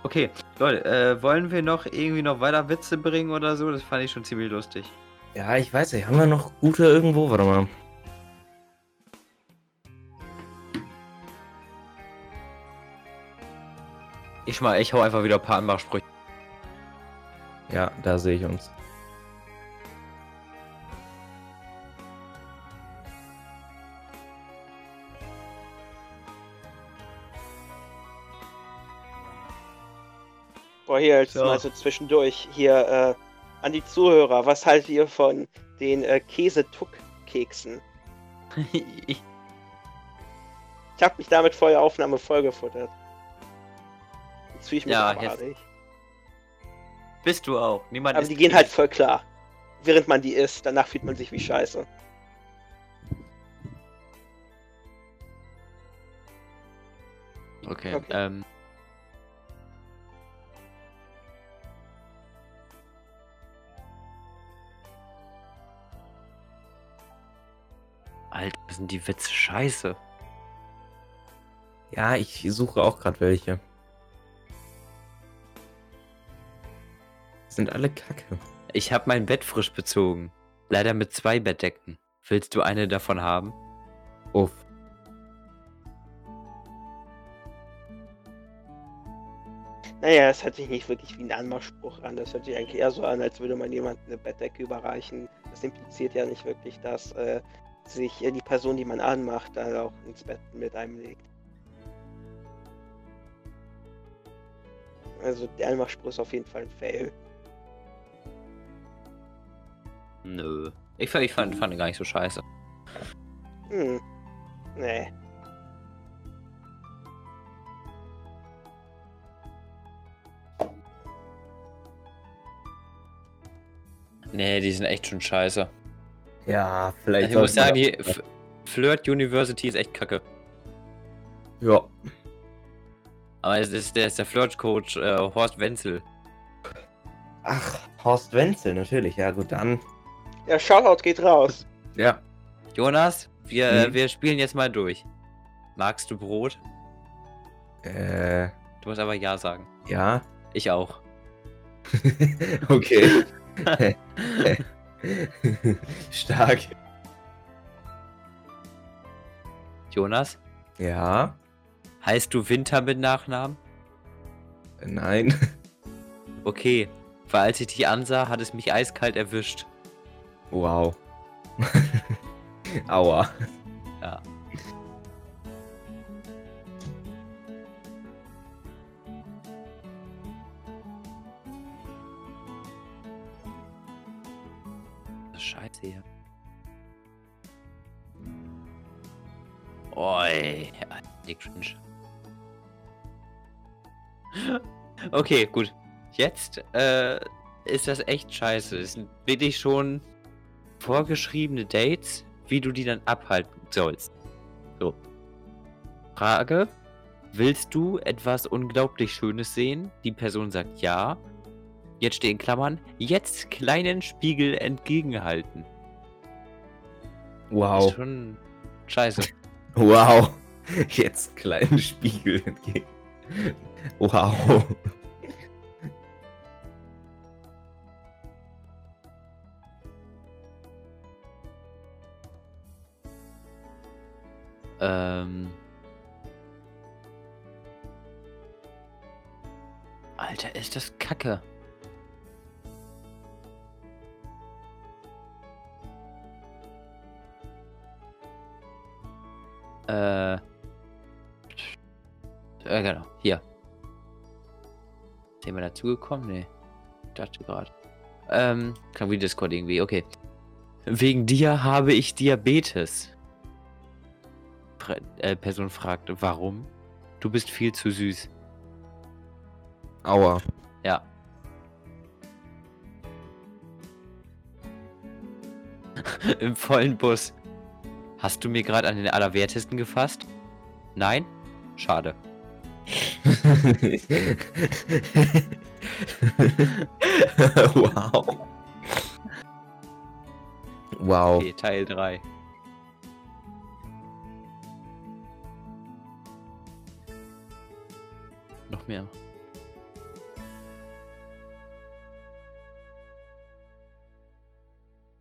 Okay, Leute, äh, wollen wir noch irgendwie noch weiter Witze bringen oder so? Das fand ich schon ziemlich lustig. Ja, ich weiß nicht. Haben wir noch gute irgendwo? Warte mal. Ich mal, ich hau einfach wieder ein paar Anmachsprüche. Ja, da sehe ich uns. Boah, hier jetzt So. mal so zwischendurch. Hier äh, an die Zuhörer. Was haltet ihr von den äh, Käse-Tuck-Keksen? [laughs] Ich habe mich damit vor der Aufnahme vollgefuttert. Jetzt fühle ich mich Ja, abartig. Bist du auch. Niemand Aber die gehen halt voll klar. Während man die isst, danach fühlt man sich wie Scheiße. Okay, Okay. ähm. Alter, sind die Witze scheiße. Ja, ich suche auch gerade welche. Sind alle kacke. Ich habe mein Bett frisch bezogen. Leider mit zwei Bettdecken. Willst du eine davon haben? Uff. Naja, es hört sich nicht wirklich wie ein Anmachspruch an. Das hört sich eigentlich eher so an, als würde man jemandem eine Bettdecke überreichen. Das impliziert ja nicht wirklich, dass äh, sich äh, die Person, die man anmacht, dann auch ins Bett mit einem legt. Also der Anmachspruch ist auf jeden Fall ein Fail. Nö. Ich, fand- ich fand, fand ihn gar nicht so scheiße. Hm. Nee. Nee, die sind echt schon scheiße. Ja, vielleicht. Also ich muss sagen, die F Flirt University ist echt kacke. Ja. Aber es ist, der ist der Flirt-Coach äh, Horst Wenzel. Ach, Horst Wenzel, natürlich. Ja, gut, dann. Ja, Shoutout geht raus. Ja. Jonas, wir, äh, Mhm. wir spielen jetzt mal durch. Magst du Brot? Äh, Du musst aber Ja sagen. ja. Ich auch. [laughs] okay. [laughs] Stark. Jonas, Ja. heißt du Winter mit Nachnamen? Nein. [laughs] Okay, weil als ich dich ansah, hat es mich eiskalt erwischt. Wow. [laughs] Aua. Ja. Das ist Scheiße hier. Oi, die cringe. [laughs] Okay, gut. Jetzt äh, ist das echt scheiße. Es sind wirklich schon vorgeschriebene Dates, wie du die dann abhalten sollst. So. Frage: Willst du etwas unglaublich Schönes sehen? Die Person sagt ja. Jetzt steht in Klammern, jetzt kleinen Spiegel entgegenhalten. Wow. Ist schon scheiße. [laughs] Wow. Jetzt kleinen Spiegel entgegen. Wow. Ähm. Alter, ist das kacke. Äh. Äh, genau, hier. Sind wir dazugekommen? Nee. Ich dachte gerade. Ähm, kann wie Discord irgendwie, okay. Wegen dir habe ich Diabetes. Fra äh, Person fragt, warum? Du bist viel zu süß. Aua. Ja. [laughs] Im vollen Bus. Hast du mir gerade an den Allerwertesten gefasst? Nein? Schade. wow. [laughs] Wow. Okay, Teil 3. mehr.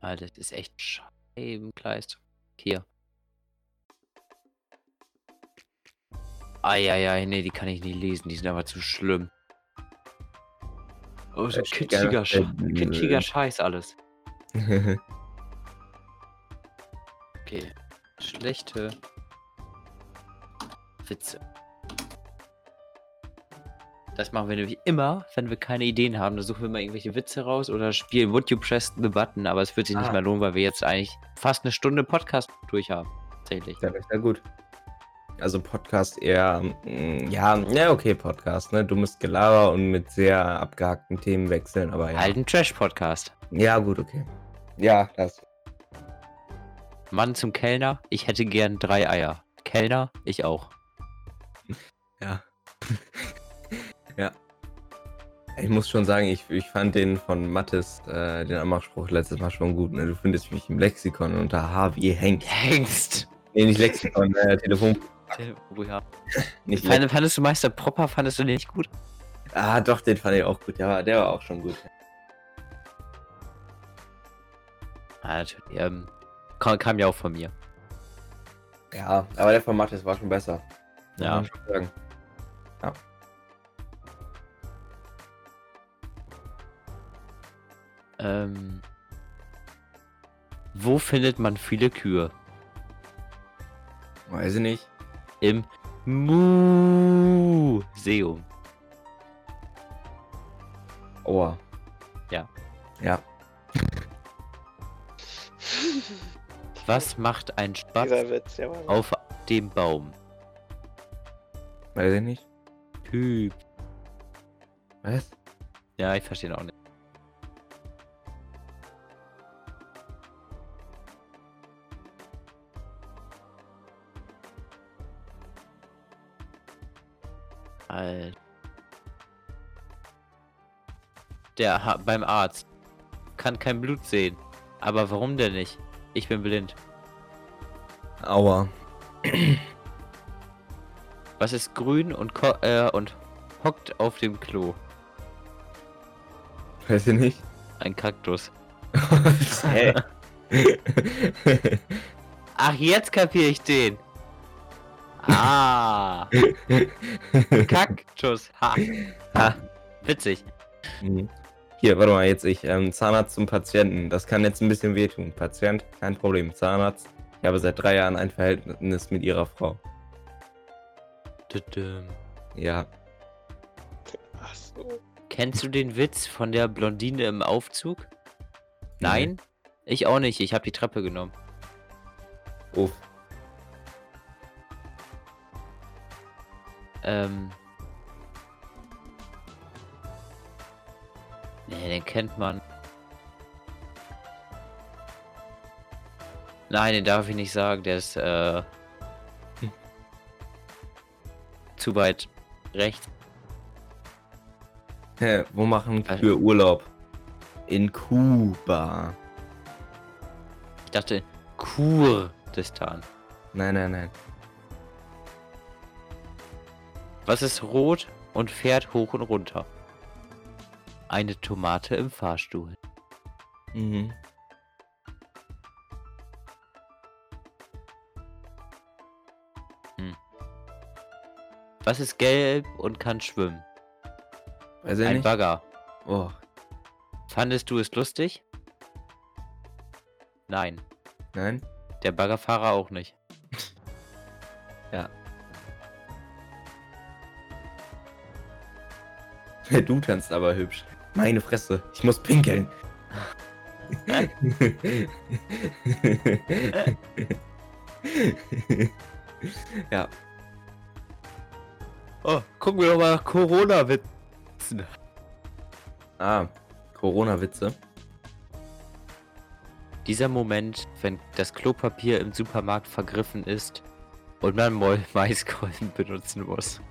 Alter, das ist echt Scheibenkleist. Hier. Eieiei, nee, die kann ich nicht lesen. Die sind aber zu schlimm. Oh, so kitschiger, Sch kitschiger äh. Scheiß alles. [laughs] okay. Schlechte Witze. Das machen wir nämlich immer, wenn wir keine Ideen haben. Da suchen wir mal irgendwelche Witze raus oder spielen Would You Press the Button, aber es wird sich nicht Ah. mehr lohnen, weil wir jetzt eigentlich fast eine Stunde Podcast durch haben. Tatsächlich. Ja, sehr gut. Also Podcast eher, mm, ja, ja, okay, Podcast, ne? Dummes Gelaber und mit sehr abgehackten Themen wechseln, aber ja. Halt ein Trash-Podcast. Ja, gut, okay. Ja, das. Mann zum Kellner, ich hätte gern drei Eier. Kellner, ich auch. Ja. Ich muss schon sagen, ich, ich fand den von Mattes, äh, den Anmachspruch letztes Mal schon gut. Ne? Du findest mich im Lexikon unter H wie Hengst. Hengst. Nee, nicht Lexikon, äh, Telefon. Oh ja. [laughs] Nicht Fand, fandest du Meister Propper, fandest du den nicht gut? Ah, doch, den fand ich auch gut. Der war, der war auch schon gut. Ah, natürlich. Ähm, kam, kam ja auch von mir. Ja, aber der von Mattes war schon besser. Ja. man schon sagen. Ähm, wo findet man viele Kühe? Weiß ich nicht. Im Museum. Aua. Ja. Ja. [laughs] Was macht ein Spatz Witz, ja. Auf dem Baum? Weiß ich nicht. Typ. Was? Ja, ich verstehe auch nicht. Alter. Der ha beim Arzt kann kein Blut sehen. Aber warum denn nicht? Ich bin blind. Aua. Was ist grün und, äh, und hockt auf dem Klo? Weiß ich nicht. Ein Kaktus. [laughs] [laughs] Ach, jetzt kapiere ich den. Ah, [laughs] Kaktus. Ha. Ha. Witzig. Mhm. Hier, warte mal, jetzt ich. Ähm, Zahnarzt zum Patienten. Das kann jetzt ein bisschen wehtun. Patient, kein Problem. Zahnarzt. Ich habe seit drei Jahren ein Verhältnis mit ihrer Frau. Ja. Ach so. Kennst du den Witz von der Blondine im Aufzug? Nein? Ich auch nicht. Ich habe die Treppe genommen. Uff. Ähm. Nee, den kennt man. Nein, den darf ich nicht sagen. Der ist, äh. Hm. Zu weit rechts. Hä, wo machen Was? Kühe Urlaub? In Kuba. Ich dachte, Kurdistan. Nein, nein, nein. Was ist rot und fährt hoch und runter? Eine Tomate im Fahrstuhl. Mhm. Was ist gelb und kann schwimmen? Weiß Ein nicht. Bagger. Oh, Fandest du es lustig? Nein. nein. Der Baggerfahrer auch nicht. [laughs] Du tanzt aber hübsch. Meine Fresse, ich muss pinkeln. [laughs] ja, Oh, gucken wir doch mal nach Corona-Witzen. ah, Corona-Witze. Dieser Moment, wenn das Klopapier im Supermarkt vergriffen ist und man [laughs] Maiskolben benutzen muss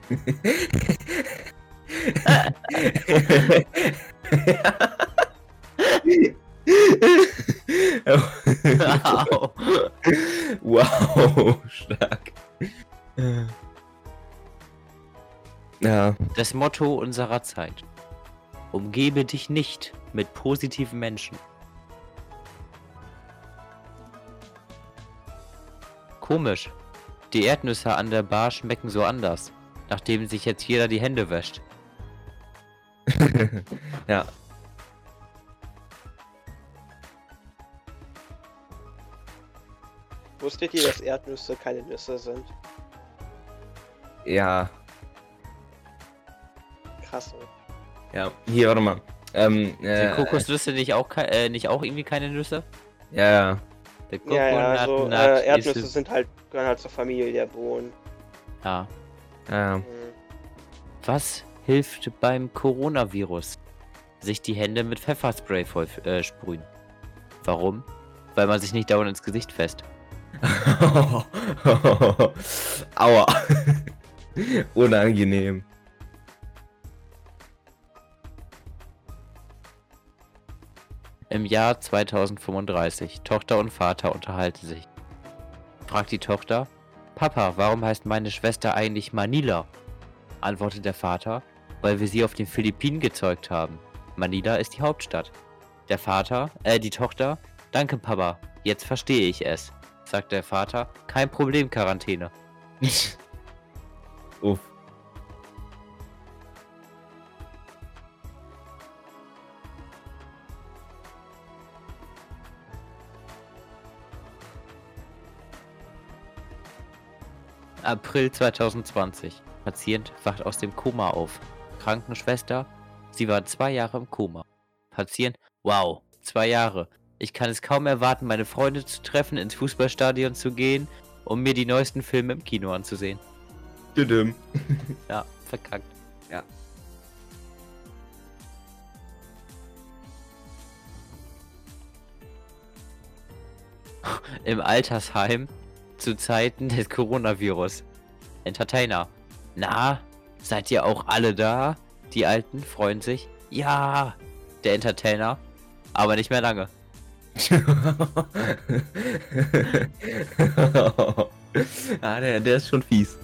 wow. wow, stark. Ja. Das Motto unserer Zeit. Umgebe dich nicht mit positiven Menschen. Komisch. Die Erdnüsse an der Bar schmecken so anders, nachdem sich jetzt jeder die Hände wäscht ja. Wusstet ihr, dass Erdnüsse keine Nüsse sind? Ja. Krass. Ja. Hier, warte mal. Ähm, Sind äh, Kokosnüsse nicht auch, äh, nicht auch irgendwie keine Nüsse? Ja, ja. Der Ja, ja, also äh, Erdnüsse ist- sind halt, gehören halt zur Familie der Bohnen. Ja. ja. Mhm. Was hilft beim Coronavirus? Sich die Hände mit Pfefferspray voll äh, sprühen. Warum? Weil man sich nicht dauernd ins Gesicht fest. [laughs] Aua. [laughs] Unangenehm. Im Jahr 2035. Tochter und Vater unterhalten sich. Fragt die Tochter: Papa, warum heißt meine Schwester eigentlich Manila? Antwortet der Vater: Weil wir sie auf den Philippinen gezeugt haben. Manila ist die Hauptstadt. Der Vater, äh, die Tochter: Danke, Papa, jetzt verstehe ich es. Sagt der Vater: Kein Problem, Quarantäne. [laughs] Uff. April 2020. Patient wacht aus dem Koma auf. Krankenschwester, sie war zwei Jahre im Koma. Patient, wow, zwei Jahre. Ich kann es kaum erwarten, meine Freunde zu treffen, ins Fußballstadion zu gehen, um mir die neuesten Filme im Kino anzusehen. Düdüm. [laughs] Ja, verkackt. Ja. Im Altersheim zu Zeiten des Coronavirus. Entertainer. Na, seid ihr auch alle da? Die Alten freuen sich. Ja, der Entertainer. Aber nicht mehr lange. [laughs] ah, der, der ist schon fies.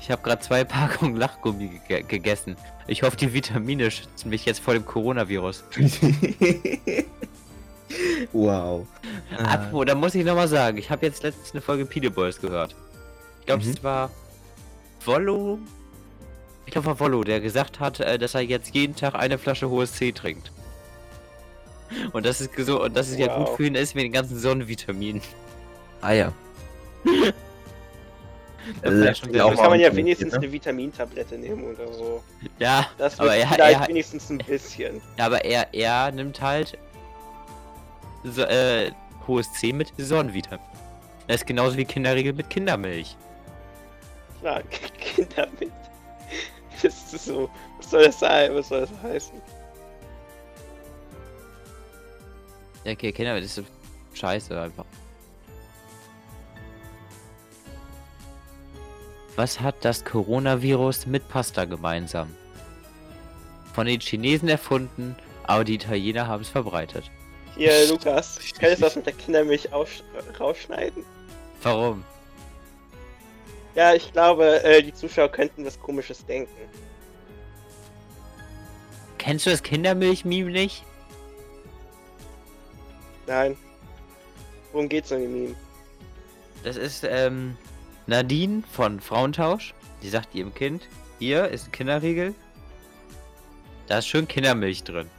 Ich habe gerade zwei Packungen Lachgummi ge gegessen. Ich hoffe, die Vitamine schützen mich jetzt vor dem Coronavirus. [laughs] wow. Ah. Apropos, da muss ich nochmal sagen, ich habe jetzt letztens eine Folge Pide Boys gehört. Ich glaube, Mhm. es war Wollo. Ich glaube, war Wollo, der gesagt hat, äh, dass er jetzt jeden Tag eine Flasche hohes C trinkt. Und das ist so und das ist ja gut Wow. für ihn ist mit den ganzen Sonnenvitaminen. Ah ja. [laughs] Das ja schon sehr auch Da lustig. kann man ja ne? wenigstens eine Vitamintablette nehmen oder so. Ja, Das aber er, vielleicht er, wenigstens ein bisschen. aber er, er nimmt halt so, äh, hohes C mit Sonnenvitamin. Das ist genauso wie Kinderriegel mit Kindermilch. Klar, [laughs] Kinder mit. [laughs] Das ist so. Was soll das sein? Was soll das heißen? Ja, okay, Kindermilch ist so scheiße einfach. Was hat das Coronavirus mit Pasta gemeinsam? Von den Chinesen erfunden, aber die Italiener haben es verbreitet. Hier, Lukas, könntest du das mit der Kindermilch rausschneiden? Warum? Ja, ich glaube, äh, die Zuschauer könnten was Komisches denken. Kennst du das Kindermilch-Meme nicht? Nein. Worum geht's denn im Meme? Das ist ähm, Nadine von Frauentausch. Die sagt ihrem Kind, hier ist ein Kinderriegel. Da ist schön Kindermilch drin.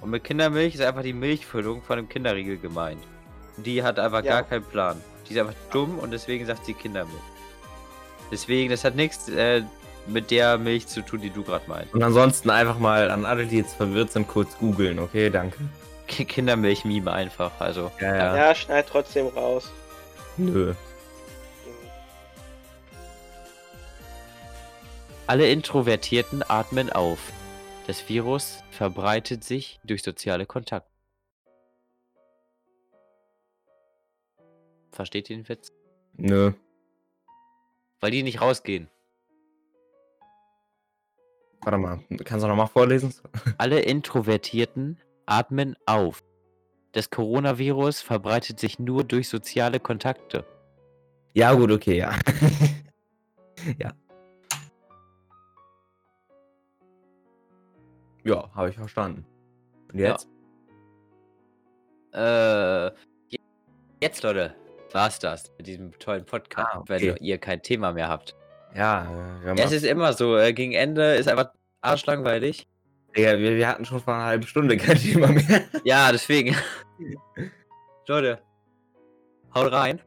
Und mit Kindermilch ist einfach die Milchfüllung von dem Kinderriegel gemeint. Die hat einfach Ja. gar keinen Plan. Die ist einfach dumm und deswegen sagt sie Kindermilch. Deswegen, das hat nichts äh, mit der Milch zu tun, die du gerade meinst. Und ansonsten einfach mal an alle, die jetzt verwirrt sind, kurz googeln, okay? Danke. Ki- Kindermilch-Meme einfach. Also, Ja, Ja, ja. schneid trotzdem raus. Nö. Alle Introvertierten atmen auf. Das Virus verbreitet sich durch soziale Kontakte. Versteht ihr den Witz? Nö. Weil die nicht rausgehen. Warte mal. Kannst du nochmal vorlesen? [laughs] Alle Introvertierten atmen auf. Das Coronavirus verbreitet sich nur durch soziale Kontakte. Ja, gut, okay, ja. [laughs] ja. Ja, habe ich verstanden. Und Ja. jetzt? Äh, je- jetzt Leute, war's das mit diesem tollen Podcast, Ah, okay. wenn ihr kein Thema mehr habt. Ja, äh, wir, haben Ja, es ist immer so, äh, gegen Ende ist einfach arschlangweilig. Digga, wir, wir hatten schon vor einer halben Stunde kein [laughs] Thema mehr. Ja, deswegen. Leute, haut rein.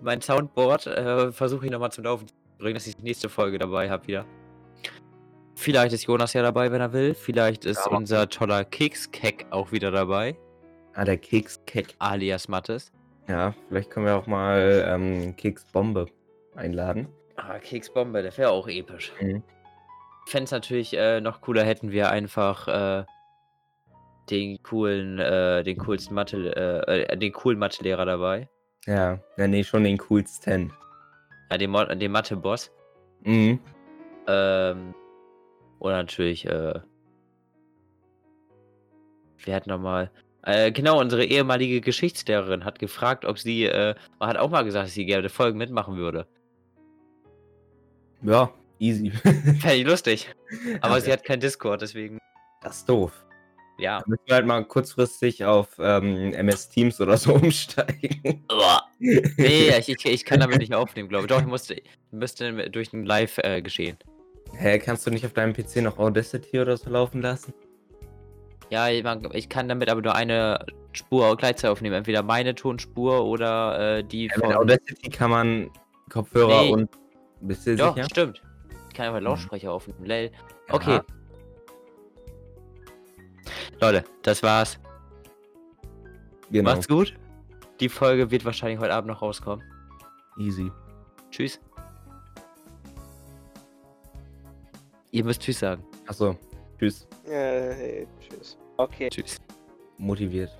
Mein Soundboard äh, versuche ich nochmal zum Laufen zu bringen, dass ich die nächste Folge dabei habe wieder. Vielleicht ist Jonas ja dabei, wenn er will. Vielleicht ist Ja. unser toller Kekskeck auch wieder dabei, Ah, der Kekskeck. alias Mattes. Ja, vielleicht können wir auch mal ähm, Keksbombe einladen. Ah, Keksbombe, der wäre auch episch. Mhm. Fände es natürlich äh, noch cooler, hätten wir einfach äh, den coolen, äh, den coolsten Mathe, äh, äh, den coolen Mathelehrer dabei. Ja, ja, nee, schon den coolsten. Ja, den, Mo den Mathe-Boss. Mhm. Ähm, und natürlich, äh, wir hatten nochmal, äh, genau, unsere ehemalige Geschichtslehrerin hat gefragt, ob sie, äh, hat auch mal gesagt, dass sie gerne Folgen mitmachen würde. Ja, easy. [laughs] Fände ich lustig. [laughs] Aber Ja, sie hat kein Discord, deswegen, Das ist doof. ja. Da müssen wir halt mal kurzfristig auf ähm, MS Teams oder so [laughs] umsteigen. Nee, ich, ich, ich kann damit nicht aufnehmen, glaube ich. Doch, ich musste, müsste durch ein Live äh, geschehen. Hä, kannst du nicht auf deinem PC noch Audacity oder so laufen lassen? Ja, ich, kann damit aber nur eine Spur gleichzeitig aufnehmen. Entweder meine Tonspur oder äh, die Ja, von. mit Audacity kann man Kopfhörer Nee. und. Bist du Doch, sicher? stimmt. Ich kann einfach Lautsprecher aufnehmen. Okay. Ja. Leute, das war's. Genau. Macht's gut. Die Folge wird wahrscheinlich heute Abend noch rauskommen. Easy. Tschüss. Ihr müsst Tschüss sagen. Achso. Tschüss. Äh, tschüss. Okay. Tschüss. Motiviert.